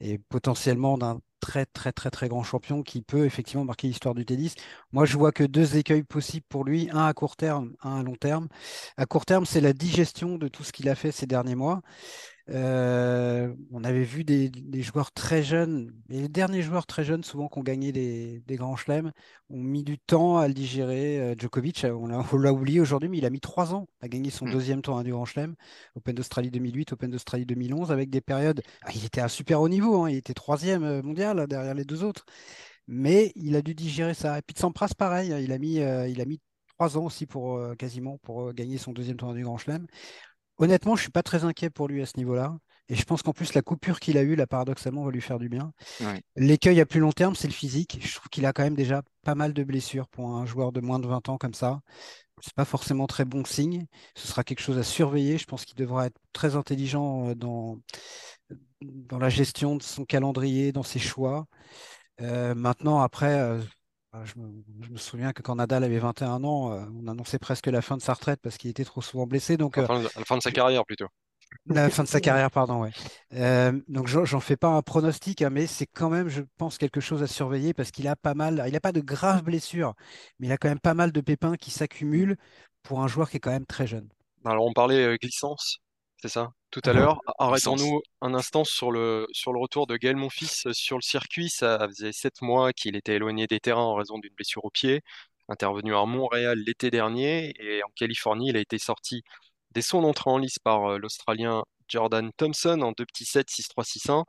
et potentiellement d'un très très très très grand champion qui peut effectivement marquer l'histoire du tennis. Moi, je vois que deux écueils possibles pour lui, un à court terme, un à long terme. À court terme, c'est la digestion de tout ce qu'il a fait ces derniers mois. Euh, on avait vu des, joueurs très jeunes, et les derniers joueurs très jeunes, souvent qui ont gagné des, grands chelems, ont mis du temps à le digérer. Euh, Djokovic, on l'a oublié aujourd'hui, mais il a mis trois ans à gagner son mm. deuxième tour du grand chelem, Open d'Australie 2008, Open d'Australie 2011, avec des périodes. Ah, il était à super haut niveau, hein, il était troisième euh, mondial derrière les deux autres. mais il a dû digérer ça. Et puis Sampras, pareil, il a mis, il a mis trois ans aussi pour quasiment pour gagner son deuxième tournoi du Grand Chelem. Honnêtement, je suis pas très inquiet pour lui à ce niveau-là. Et je pense qu'en plus, la coupure qu'il a eue, là, paradoxalement, va lui faire du bien. L'écueil à plus long terme, c'est le physique. Je trouve qu'il a quand même déjà pas mal de blessures pour un joueur de moins de 20 ans comme ça. C'est pas forcément très bon signe. Ce sera quelque chose à surveiller. Je pense qu'il devra être très intelligent euh, dans, dans la gestion de son calendrier, dans ses choix. Euh, maintenant, après, euh, je, me, souviens que quand Nadal avait 21 ans, on annonçait presque la fin de sa retraite parce qu'il était trop souvent blessé. Donc, la fin de sa carrière plutôt. La fin de sa carrière, pardon, ouais. Euh, donc j'en fais pas un pronostic, hein, mais c'est quand même, je pense, quelque chose à surveiller parce qu'il a pas mal, il n'a pas de graves blessures, mais il a quand même pas mal de pépins qui s'accumulent pour un joueur qui est quand même très jeune. Alors on parlait euh, glissance, c'est ça, tout à l'heure. Arrêtons-nous un instant sur le, sur le retour de Gaël Monfils sur le circuit. Ça faisait sept mois qu'il était éloigné des terrains en raison d'une blessure au pied, intervenu à Montréal l'été dernier et en Californie, il a été sorti Dès son entrée en lice par euh, l'Australien Jordan Thompson en 2 petits 7, 6-3, 6-1.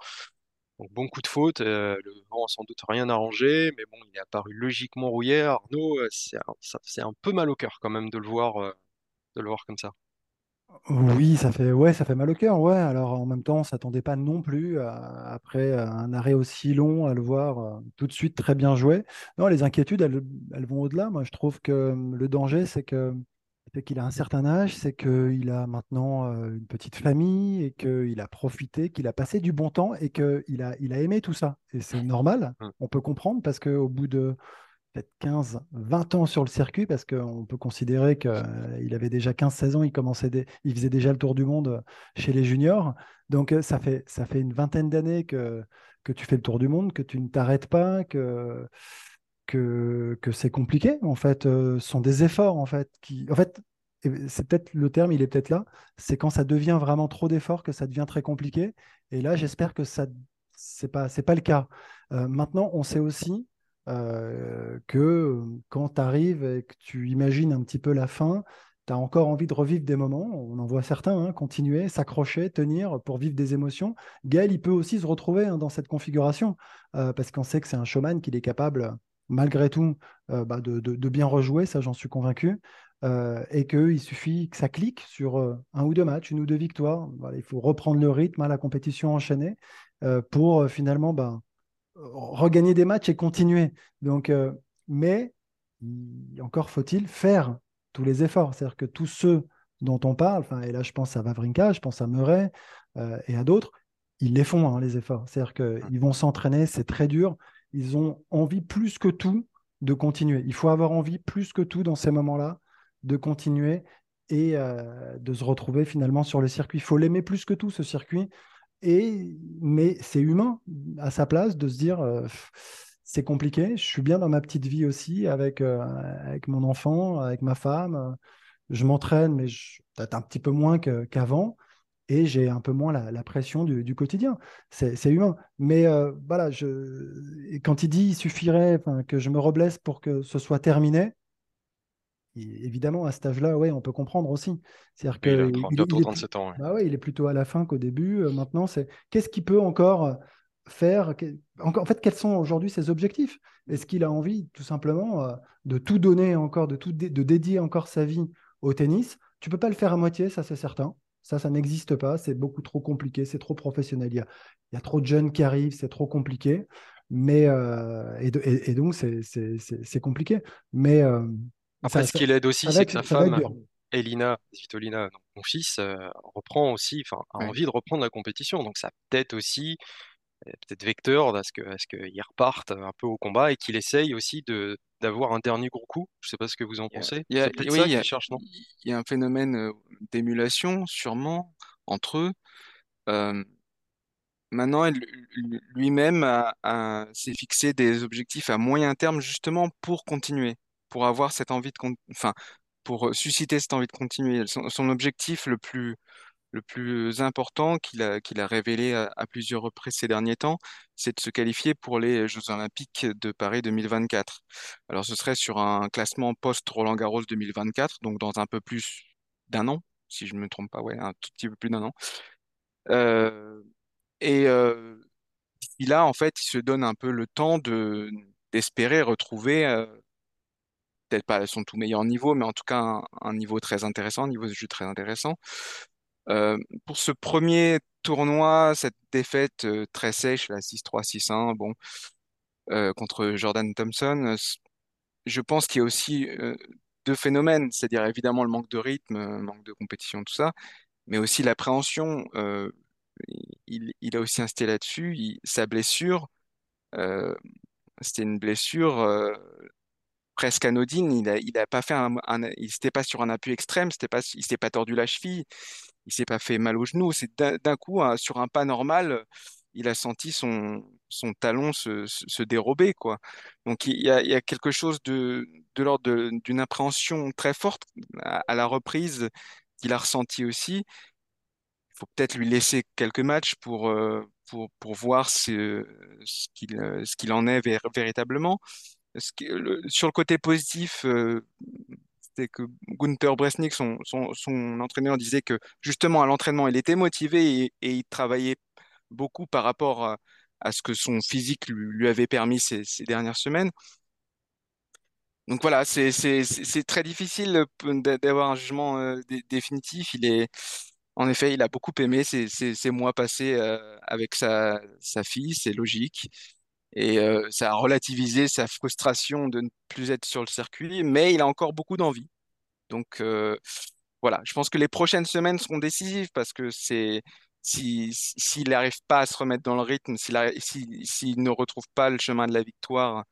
Donc bon coup de faute, euh, le vent a sans doute rien arrangé, mais bon, il est apparu logiquement rouillé. Arnaud, euh, c'est un, un peu mal au cœur quand même de le voir, de le voir comme ça. Oui, ça fait, ouais, ça fait mal au cœur. Ouais. Alors en même temps, on s'attendait pas non plus après un arrêt aussi long à le voir tout de suite très bien joué. Non, les inquiétudes, elles, elles vont au-delà. Moi, je trouve que le danger, c'est que c'est qu'il a un certain âge, c'est qu'il a maintenant euh, une petite famille et qu'il a profité, qu'il a passé du bon temps et qu'il a, il a aimé tout ça. Et c'est normal, mmh. on peut comprendre, parce qu'au bout de peut-être 15, 20 ans sur le circuit, parce qu'on peut considérer qu'il euh, avait déjà 15-16 ans, il, commençait il faisait déjà le tour du monde chez les juniors. Donc euh, ça fait, ça fait une vingtaine d'années que, que tu fais le tour du monde, que tu ne t'arrêtes pas, que que, c'est compliqué. En fait, euh, ce sont des efforts. En fait, qui, en fait, c'est peut-être le terme, il est peut-être là. C'est quand ça devient vraiment trop d'efforts que ça devient très compliqué. Et là, j'espère que ça, c'est pas, c'est pas le cas. Euh, maintenant, on sait aussi euh, que quand tu arrives et que tu imagines un petit peu la fin, tu as encore envie de revivre des moments. On en voit certains hein, continuer, s'accrocher, tenir pour vivre des émotions. Gaël, il peut aussi se retrouver hein, dans cette configuration parce qu'on sait que c'est un showman qu'il est capable malgré tout euh, bah, de, bien rejouer, ça j'en suis convaincu, euh, et qu'il suffit que ça clique sur euh, un ou deux matchs, une ou deux victoires. il faut reprendre le rythme, à hein, la compétition enchaînée, pour finalement bah, regagner des matchs et continuer. Donc, mais encore faut-il faire tous les efforts. C'est-à-dire que tous ceux dont on parle, et là je pense à Vavrinka, je pense à Murray et à d'autres, ils les font, hein, les efforts. C'est-à-dire qu'ils vont s'entraîner, c'est très dur ils ont envie plus que tout de continuer. Il faut avoir envie plus que tout dans ces moments-là de continuer et euh, de se retrouver finalement sur le circuit. Il faut l'aimer plus que tout, ce circuit. Et, mais c'est humain à sa place de se dire euh, c'est compliqué, je suis bien dans ma petite vie aussi avec, euh, avec mon enfant, avec ma femme. Je m'entraîne, mais peut-être un petit peu moins qu'avant et j'ai un peu moins la, pression du, quotidien. C'est humain. Mais euh, voilà, je, quand il dit il suffirait que je me reblesse pour que ce soit terminé, évidemment, à cet âge-là, ouais, on peut comprendre aussi. C'est-à-dire que il, a 37 ans. Bah ouais, il est plutôt à la fin qu'au début. Euh, maintenant, c'est qu'est-ce qu'il peut encore faire? En fait, quels sont aujourd'hui ses objectifs? Est-ce qu'il a envie, tout simplement, euh, de tout donner encore, de, tout de dédier encore sa vie au tennis? Tu peux pas le faire à moitié, ça c'est certain. Ça, ça n'existe pas. C'est beaucoup trop compliqué. C'est trop professionnel. Il y, a, trop de jeunes qui arrivent. C'est trop compliqué. Mais, euh, et, donc, c'est compliqué. Mais. Euh, Après, ce qui l'aide aussi, c'est que sa femme, Elina Svitolina, mon fils, euh, reprend aussi, enfin, a envie de reprendre la compétition. Donc, ça peut-être aussi peut-être vecteur à ce que, ce qu'il reparte un peu au combat et qu'il essaye aussi de d'avoir un dernier gros coup. Je sais pas ce que vous en pensez. Il y a, oui, il y a, un phénomène euh, d'émulation sûrement entre eux. Euh, maintenant, lui-même s'est fixé des objectifs à moyen terme justement pour continuer, pour avoir cette envie de, enfin, pour susciter cette envie de continuer. son objectif le plus le plus important qu'il a, qu'il a révélé à, plusieurs reprises ces derniers temps, c'est de se qualifier pour les Jeux Olympiques de Paris 2024. Alors ce serait sur un classement post-Roland Garros 2024, donc dans un peu plus d'un an, si je ne me trompe pas, ouais, un tout petit peu plus d'un an. Euh, et euh, là, en fait, il se donne un peu le temps de, d'espérer retrouver peut-être pas à son tout meilleur niveau, mais en tout cas un, niveau très intéressant, un niveau de jeu très intéressant. pour ce premier tournoi, cette défaite très sèche, la 6-3, 6-1, bon, contre Jordan Thompson, je pense qu'il y a aussi deux phénomènes, c'est-à-dire évidemment le manque de rythme, manque de compétition, tout ça, mais aussi l'appréhension. il, a aussi insisté là-dessus. Sa blessure, c'était une blessure presque anodine. Il a, pas fait un, il s'était pas sur un appui extrême, c'était pas, il s'est pas tordu la cheville, il s'est pas fait mal au genou. C'est d'un coup sur un pas normal, il a senti son, son talon se, se, dérober quoi. Donc il y a, quelque chose de, de l'ordre d'une appréhension très forte à, la reprise qu'il a ressenti aussi. Il faut peut-être lui laisser quelques matchs pour, euh, pour, pour voir ce, ce qu'il en est véritablement sur le côté positif, euh, c'était que Gunther Bresnik, son, entraîneur, disait que justement à l'entraînement, il était motivé et, il travaillait beaucoup par rapport à, ce que son physique lui, avait permis ces, dernières semaines. Donc voilà, c'est très difficile d'avoir un jugement euh, définitif. En effet, il a beaucoup aimé ces, mois passés euh, avec sa fille, c'est logique et ça a relativisé sa frustration de ne plus être sur le circuit, mais il a encore beaucoup d'envie. Donc voilà, je pense que les prochaines semaines seront décisives parce que c'est s'il si, n'arrive pas à se remettre dans le rythme, s'il ne retrouve pas le chemin de la victoire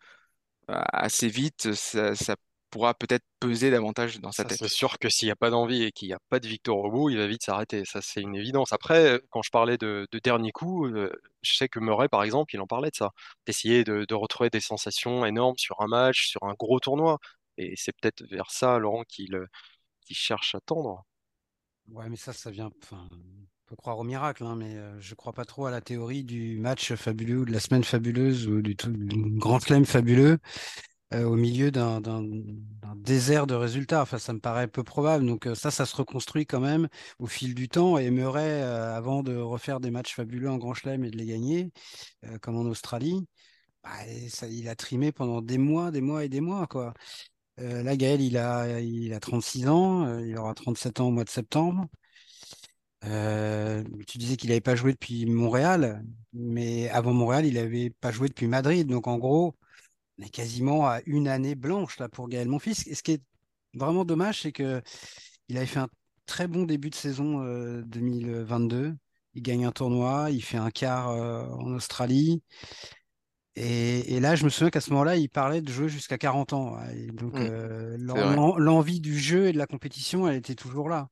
assez vite, ça, ça pourra peut-être peser davantage dans sa tête. C'est sûr que s'il n'y a pas d'envie et qu'il n'y a pas de victoire au bout, il va vite s'arrêter. Ça, c'est une évidence. Après, quand je parlais de, dernier coup, euh, je sais que Murray, par exemple, il en parlait de ça, d'essayer de, retrouver des sensations énormes sur un match, sur un gros tournoi. Et c'est peut-être vers ça, Laurent, qu'il cherche à tendre. Ouais, mais ça, ça vient. Enfin, on peut croire au miracle, hein, mais euh, je ne crois pas trop à la théorie du match fabuleux ou de la semaine fabuleuse ou du, du grand slam fabuleux. Euh, au milieu d'un désert de résultats. Enfin, ça me paraît peu probable. Donc euh, ça, ça se reconstruit quand même au fil du temps. Et Murray, euh, avant de refaire des matchs fabuleux en Grand Chelem et de les gagner, comme en Australie, bah, ça, il a trimé pendant des mois, des mois et des mois. Quoi. là, Gaël, il a, il a 36 ans, il aura 37 ans au mois de septembre. tu disais qu'il n'avait pas joué depuis Montréal, mais avant Montréal, il n'avait pas joué depuis Madrid. Donc en gros, on est quasiment à une année blanche là pour Gaël Monfils. Et ce qui est vraiment dommage, c'est que il avait fait un très bon début de saison 2022. Euh, il gagne un tournoi, il fait un quart euh, en Australie. Et, là, je me souviens qu'à ce moment-là, il parlait de jouer jusqu'à 40 ans. donc, mmh. euh, l'envie du jeu et de la compétition, elle était toujours là.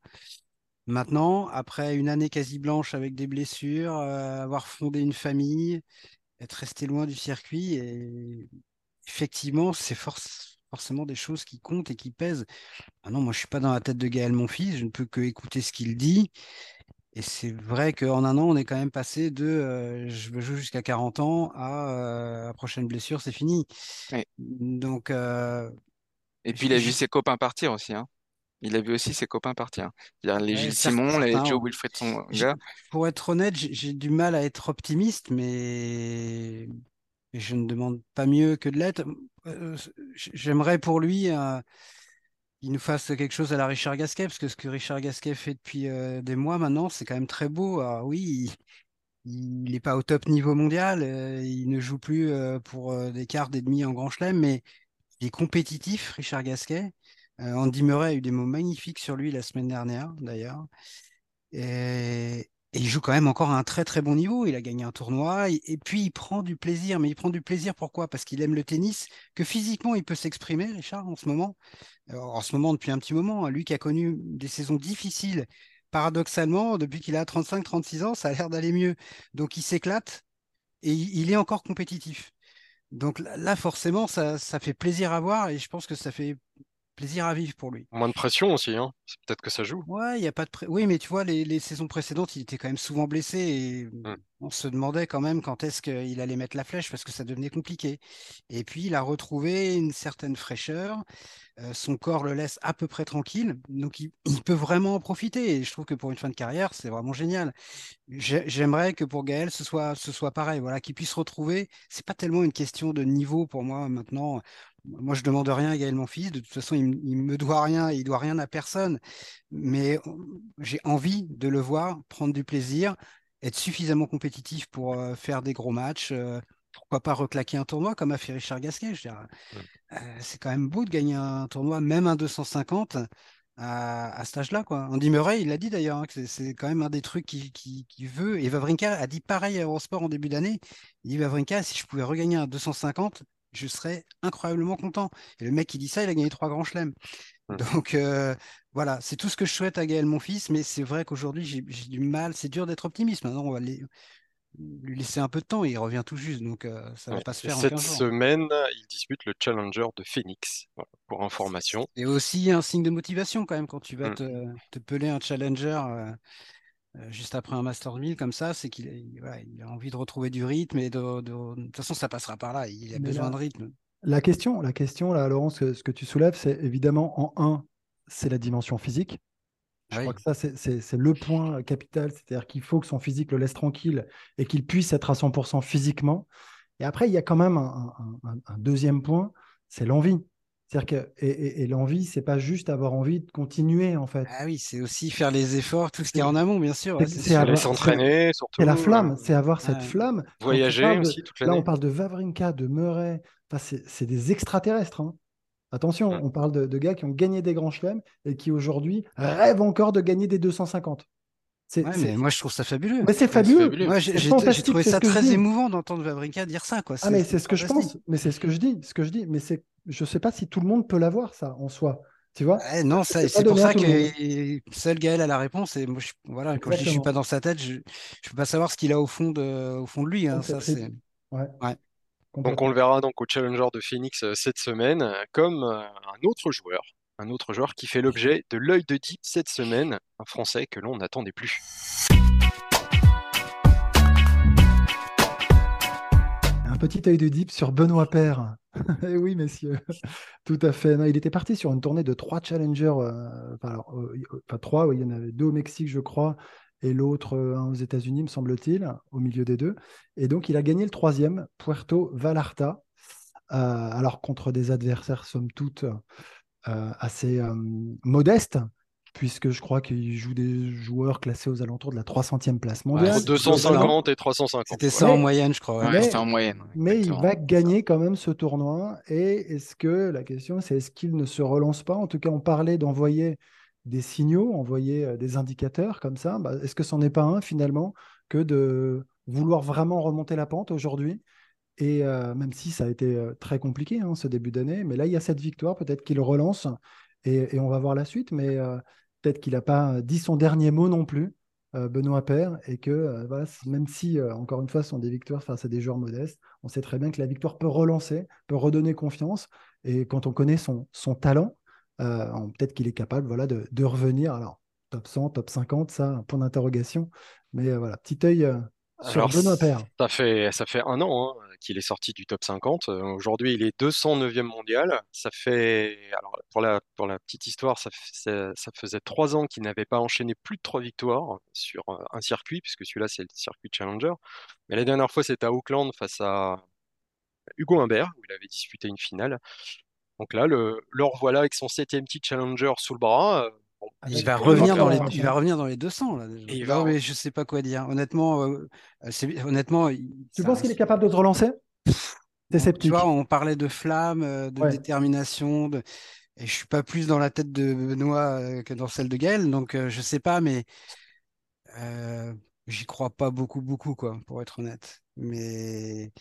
Maintenant, après une année quasi blanche avec des blessures, avoir fondé une famille, être resté loin du circuit, et effectivement, c'est forcément des choses qui comptent et qui pèsent. Ah non, moi, je suis pas dans la tête de Gaël, mon fils, je ne peux que écouter ce qu'il dit. Et c'est vrai qu'en un an, on est quand même passé de euh, je veux jouer jusqu'à 40 ans à euh, la prochaine blessure, c'est fini. Donc. Euh, et puis, il a vu ses copains partir aussi. Hein. Il a vu aussi ses copains partir. les Gilles Simon, les Joe Wilfred son gars. Pour être honnête, j'ai du mal à être optimiste, mais je ne demande pas mieux que de l'être. Euh, j'aimerais pour lui euh, qu'il nous fasse quelque chose à la Richard Gasquet, parce que ce que Richard Gasquet fait depuis euh, des mois maintenant, c'est quand même très beau. oui, il n'est pas au top niveau mondial, il ne joue plus pour des quarts et demi en Grand Chelem, mais il est compétitif, Richard Gasquet. Andy Murray a eu des mots magnifiques sur lui la semaine dernière, d'ailleurs. Et il joue quand même encore à un très très bon niveau. Il a gagné un tournoi et, puis il prend du plaisir. Mais il prend du plaisir pourquoi? Parce qu'il aime le tennis, que physiquement il peut s'exprimer, Richard, en ce moment. en ce moment, depuis un petit moment, hein, lui qui a connu des saisons difficiles, paradoxalement, depuis qu'il a 35-36 ans, ça a l'air d'aller mieux. Donc il s'éclate et il est encore compétitif. Donc là, forcément, ça, ça fait plaisir à voir et je pense que ça fait plaisir à vivre pour lui. Moins de pression aussi, hein. peut-être que ça joue. Ouais, il y a pas de Oui, mais tu vois, les, saisons précédentes, il était quand même souvent blessé et mmh. on se demandait quand même quand est-ce qu'il allait mettre la flèche parce que ça devenait compliqué. Et puis il a retrouvé une certaine fraîcheur. Euh, son corps le laisse à peu près tranquille, donc il, peut vraiment en profiter. Et je trouve que pour une fin de carrière, c'est vraiment génial. J'aimerais que pour Gaël, ce soit, ce soit pareil, voilà, qu'il puisse retrouver. C'est pas tellement une question de niveau pour moi maintenant. Moi, je demande rien à Gaël, mon fils. De toute façon, il, ne me doit rien, il doit rien à personne. Mais j'ai envie de le voir prendre du plaisir, être suffisamment compétitif pour euh, faire des gros matchs. Euh, pourquoi pas reclaquer un tournoi comme a fait Richard Gasquet euh, C'est quand même beau de gagner un tournoi, même un 250 à, cet âge-là. Andy Murray, il l'a dit d'ailleurs, hein, c'est quand même un des trucs qu'il qui, veut. Et Vavrinka a dit pareil à Eurosport en début d'année. Il dit Vavrinka, si je pouvais regagner un 250, je serais incroyablement content. Et le mec qui dit ça, il a gagné trois grands chelems. Donc euh, voilà, c'est tout ce que je souhaite à Gaël, mon fils, mais c'est vrai qu'aujourd'hui, j'ai du mal, c'est dur d'être optimiste. Maintenant, on va les, lui laisser un peu de temps il revient tout juste, donc euh, ça va pas se faire. Cette semaine, il dispute le Challenger de Phoenix, pour information. Et aussi un signe de motivation quand même quand tu vas mmh. te, peler un Challenger euh, juste après un Master 1000 comme ça, c'est qu'il a envie de retrouver du rythme et de, toute façon ça passera par là, il a besoin de rythme. La question, la question là, Laurence, ce que tu soulèves, c'est évidemment en un, c'est la dimension physique. Je crois que ça, c'est le point capital, c'est-à-dire qu'il faut que son physique le laisse tranquille et qu'il puisse être à 100% physiquement. Et après, il y a quand même un, deuxième point, c'est l'envie. C'est-à-dire que et, et, l'envie, c'est pas juste avoir envie de continuer en fait. Ah oui, c'est aussi faire les efforts, tout ce qui est en amont, bien sûr. c'est s'entraîner, surtout. C'est la flamme, c'est avoir cette flamme. Voyager aussi toute Là, on parle de Vavrinka, de Murray. Enfin, c'est des extraterrestres. Hein. Attention, on parle de, gars qui ont gagné des grands chelems et qui aujourd'hui rêvent encore de gagner des 250. Moi, je trouve ça fabuleux. Mais c'est fabuleux. Moi, j'ai trouvé ça très émouvant d'entendre Vavrinka dire ça. Quoi. Ah, mais c'est ce que je pense. Mais c'est ce que je dis. Ce que je dis. Mais c'est, je sais pas si tout le monde peut l'avoir ça en soi. Tu vois? Non, c'est pour ça que seul Gaël a la réponse. Et moi, je, voilà, quand je dis je suis pas dans sa tête, je, ne peux pas savoir ce qu'il a au fond de, au fond de lui. Hein, ça, c'est. Ouais. ouais. Donc on le verra donc au Challenger de Phoenix euh, cette semaine, comme euh, un autre joueur, un autre joueur qui fait l'objet de l'œil de Deep cette semaine, un Français que l'on n'attendait plus. Un petit œil de Deep sur Benoît Père. eh oui, messieurs, tout à fait. il était parti sur une tournée de trois challengers, enfin, trois, il y en avait deux au Mexique, je crois, et l'autre euh, aux États-Unis, me semble-t-il, au milieu des deux. Et donc, il a gagné le troisième, Puerto Vallarta, euh, alors contre des adversaires, somme toute, euh, assez modestes, puisque je crois qu'il joue des joueurs classés aux alentours de la 300e place mondiale. entre 250 et 350. C'était ça en moyenne, je crois. mais, en moyenne. Mais il va gagner quand même ce tournoi. Et est-ce que, la question, c'est est-ce qu'il ne se relance pas? En tout cas, on parlait d'envoyer des signaux, envoyer euh, des indicateurs comme ça, bah, est-ce que c'en est pas un finalement que de vouloir vraiment remonter la pente aujourd'hui? Et euh, même si ça a été euh, très compliqué hein, ce début d'année, mais là il y a cette victoire, peut-être qu'il relance et, on va voir la suite, mais peut-être qu'il n'a pas dit son dernier mot non plus. Benoît Père, et que même si, encore une fois, ce sont des victoires face à des joueurs modestes, on sait très bien que la victoire peut relancer, peut redonner confiance, et quand on connaît son, son talent, euh, peut-être qu'il est capable voilà, de, revenir. Alors, top 100, top 50, ça, un point d'interrogation. Mais euh, voilà, petit œil euh, sur Benoît Père. Ça fait, ça fait un an hein, qu'il est sorti du top 50. Aujourd'hui, il est 209e mondial. Ça fait, pour, la, petite histoire, ça, faisait trois ans qu'il n'avait pas enchaîné plus de trois victoires sur un circuit, puisque celui-là, c'est le circuit Challenger. Mais la dernière fois, c'était à Auckland face à Hugo Humbert, où il avait disputé une finale. Donc là, le, revoilà avec son septième petit challenger sous le bras. Euh, ah, il, va revenir dans les, il va revenir dans les 200 là. Et non, mais je sais pas quoi dire. Honnêtement, euh, honnêtement. Tu penses qu'il est capable de se relancer? C'est sceptique. Tu vois, on parlait de flamme, euh, de détermination, de... et je suis pas plus dans la tête de Benoît que dans celle de Gaël, donc je sais pas, mais j'y crois pas beaucoup, beaucoup quoi, pour être honnête. Mais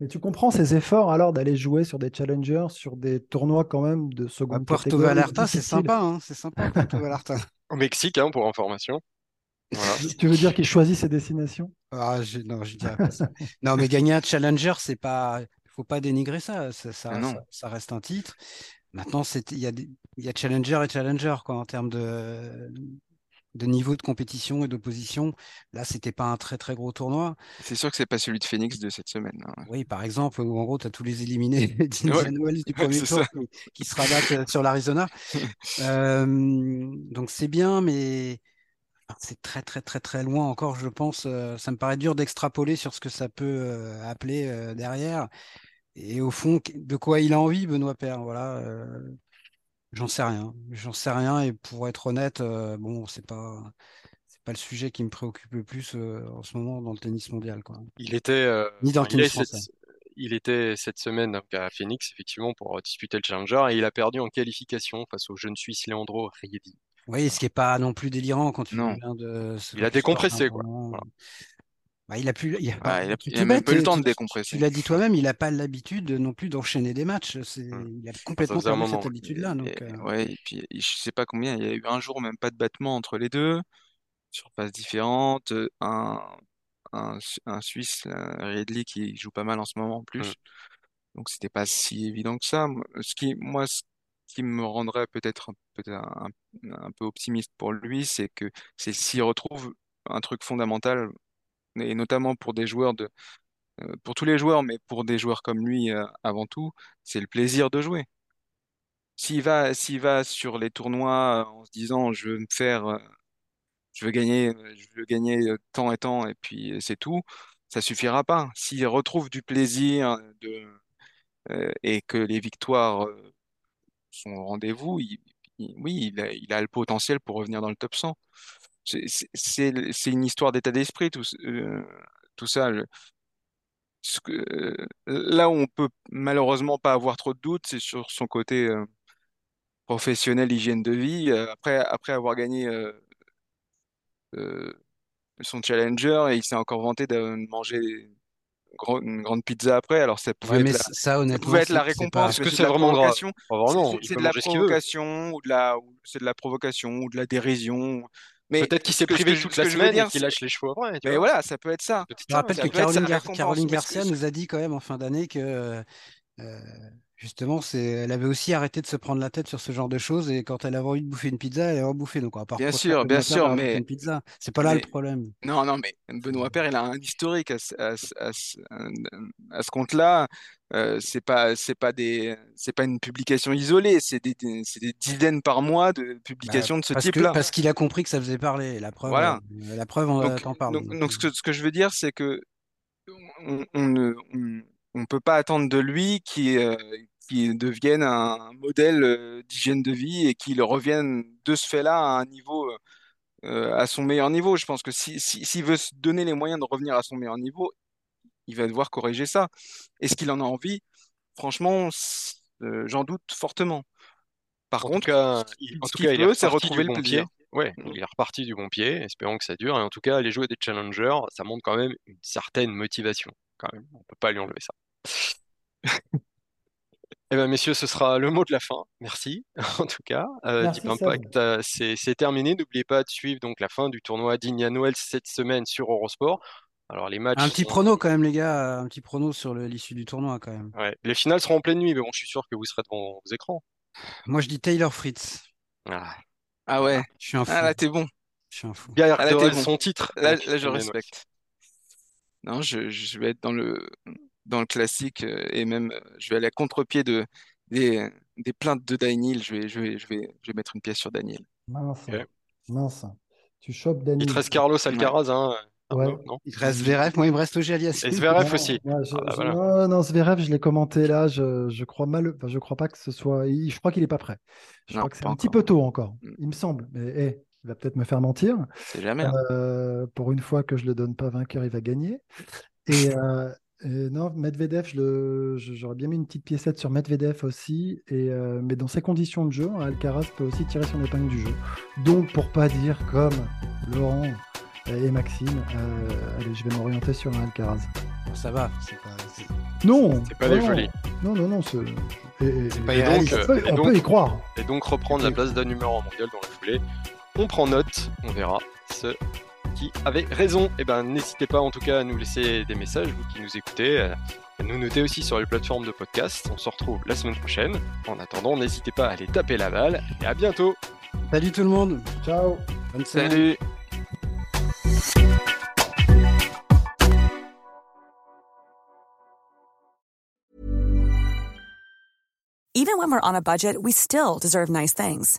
mais tu comprends ces efforts alors d'aller jouer sur des challengers, sur des tournois quand même de seconde bah, Puerto Vallarta, c'est sympa, hein c'est sympa Puerto Vallarta. Au Mexique, hein, pour information. tu veux dire qu'il choisit ses destinations? Ah, je, Non, je dirais pas ça. non, mais gagner un challenger, c'est pas, faut pas dénigrer ça. Ça, ça, ça, reste un titre. Maintenant, il y, a y a challenger et challenger quoi, en termes de, de niveau de compétition et d'opposition. Là, c'était pas un très très gros tournoi. C'est sûr que c'est pas celui de Phoenix de cette semaine. Hein. Oui, par exemple, où en gros, tu as tous les éliminés d'Indian Wells du premier tour qui, se rabattent euh, sur l'Arizona. Euh, donc c'est bien, mais c'est très très très très loin encore, je pense. Euh, ça me paraît dur d'extrapoler sur ce que ça peut appeler derrière. Et au fond, de quoi il a envie, Benoît Père Voilà. J'en sais rien. J'en sais rien. Et pour être honnête, euh, bon, c'est pas c'est pas le sujet qui me préoccupe le plus euh, en ce moment dans le tennis mondial. Quoi. Il était euh, ni dans le tennis il, cette, il était cette semaine à Phoenix effectivement pour disputer le Challenger et il a perdu en qualification face au jeune Suisse Leandro Riedi. Oui, ce qui est pas non plus délirant quand tu viens de. Il a décompressé quoi. Bah, il a plus, il a, bah, même pas eu le temps de décompresser. Tu l'as dit toi-même, il n'a pas l'habitude non plus d'enchaîner des matchs. Mmh. Il a complètement perdu cette habitude-là. Euh. Ouais, et puis je sais pas combien, il y a eu un jour même pas de battement entre les deux, sur passe différentes, un, un, un Suisse, Ridley, qui joue pas mal en ce moment en plus. Donc, mmh. Donc c'était pas si évident que ça. Ce qui, moi, ce qui me rendrait peut-être peut un, un, peu optimiste pour lui, c'est que c'est s'il retrouve un truc fondamental et notamment pour des joueurs de, euh, pour tous les joueurs, mais pour des joueurs comme lui euh, avant tout, c'est le plaisir de jouer. S'il va, s'il va sur les tournois euh, en se disant je veux me faire, je veux gagner, je veux gagner tant et tant et puis c'est tout, ça suffira pas. S'il retrouve du plaisir et que les victoires sont au rendez-vous, oui, il a, il a le potentiel pour revenir dans le top 100 c'est une histoire d'état d'esprit, tout, euh, tout ça. ce que, euh, là où on peut malheureusement pas avoir trop de doutes, c'est sur son côté euh, professionnel, hygiène de vie. après, après avoir gagné son challenger, et il s'est encore vanté de manger une grande pizza après. Alors ça pouvait, être, la, ça, pouvait être la récompense. Est-ce que c'est vraiment grave? C'est de la provocation ou de la, c'est de la provocation ou de la dérision. Peut-être qu'il s'est privé toute la semaine et qu'il lâche les chevaux après. Mais voilà, ça peut être ça. Je rappelle que Caroline, Garcia nous a dit quand même en fin d'année que euh, justement, elle avait aussi arrêté de se prendre la tête sur ce genre de choses et quand elle avait envie de bouffer une pizza, elle avait bouffé. Donc, bien sûr, bien sûr, mais une pizza, c'est pas là le problème. Non, non, mais Benoît Père, il a un historique à, ce compte-là. Euh, c'est pas, c'est pas des, c'est pas une publication isolée, c'est des, des, dizaines par mois de publications bah, de ce type-là. Parce qu'il a compris que ça faisait parler. La preuve, voilà. Euh, la preuve, on donc, t'en parle. Donc, ce, que, ce, que, je veux dire, c'est que on, ne on peut pas attendre de lui qu'il euh, devienne un modèle euh, d'hygiène de vie et qu'il revienne de ce fait-là à un niveau, euh, à son meilleur niveau. Je pense que s'il si, veut se donner les moyens de revenir à son meilleur niveau, il va devoir corriger ça. Est-ce qu'il en a envie? Franchement, j'en doute fortement. Par contre, cas, il, en tout cas, c'est retrouver le plaisir. Ouais, mm. il est reparti du bon pied, espérons que ça dure. Et en tout cas, les jouer des challengers, ça montre quand même une certaine motivation. Quand même, on peut pas lui enlever ça. Eh bien, messieurs, ce sera le mot de la fin. Merci, en tout cas. Euh, Deep Impact, euh, c'est terminé. N'oubliez pas de suivre donc la fin du tournoi d'Indian Wells cette semaine sur Eurosport. Alors, les matchs. Un petit prono, quand même, les gars. Un petit prono sur l'issue du tournoi, quand même. Ouais. Les finales seront en pleine nuit, mais bon, je suis sûr que vous serez devant vos écrans. Moi, je dis Taylor Fritz. Ah, ah ouais. Je suis un fou. Ah là, t'es bon. Je suis un fou. Bien, ah, bon. son titre. Là, là je respecte. Non, je, je vais être dans le dans le classique euh, et même euh, je vais aller à contre-pied de, des, des plaintes de Daniel. Je vais, je, vais, je, vais, je vais mettre une pièce sur Daniel. Mince. Mince. Tu chopes Daniel. Il te reste Carlos Alcaraz. Hein, ouais. non il te reste Zverev. Moi, il me reste Auger Aliassime. Et Zverev aussi. Ah, bah, non, non, Zverev, je l'ai commenté là. Je, je crois mal. Enfin, je crois pas que ce soit. Je crois qu'il est pas prêt. Je crois que c'est un petit peu tôt encore. Mm. Il me semble. Mais hey, il va peut-être me faire mentir. C'est jamais. Hein. Euh, pour une fois que je le donne pas vainqueur, il va gagner. Et, euh, non, Medvedev, j'aurais bien mis une petite piécette sur Medvedev aussi, et, euh, mais dans ces conditions de jeu, Alcaraz peut aussi tirer son épingle du jeu. Donc, pour pas dire comme Laurent et Maxime, euh, allez, je vais m'orienter sur un Alcaraz. Ça va, c'est pas. Non, c'est pas les jolies. Non, non, non, c'est. pas donc, on, peut, y croire. Et donc reprendre la place d'un numéro mondial dans la foulée. On prend note, on verra ce qui avait raison. Et eh ben, n'hésitez pas en tout cas à nous laisser des messages, vous qui nous écoutez. Euh, à nous noter aussi sur les plateformes de podcast. On se retrouve la semaine prochaine. En attendant, n'hésitez pas à aller taper la balle et à bientôt. Salut tout le monde. Ciao. Bonne Salut. Even when we're on a budget, we still deserve nice things.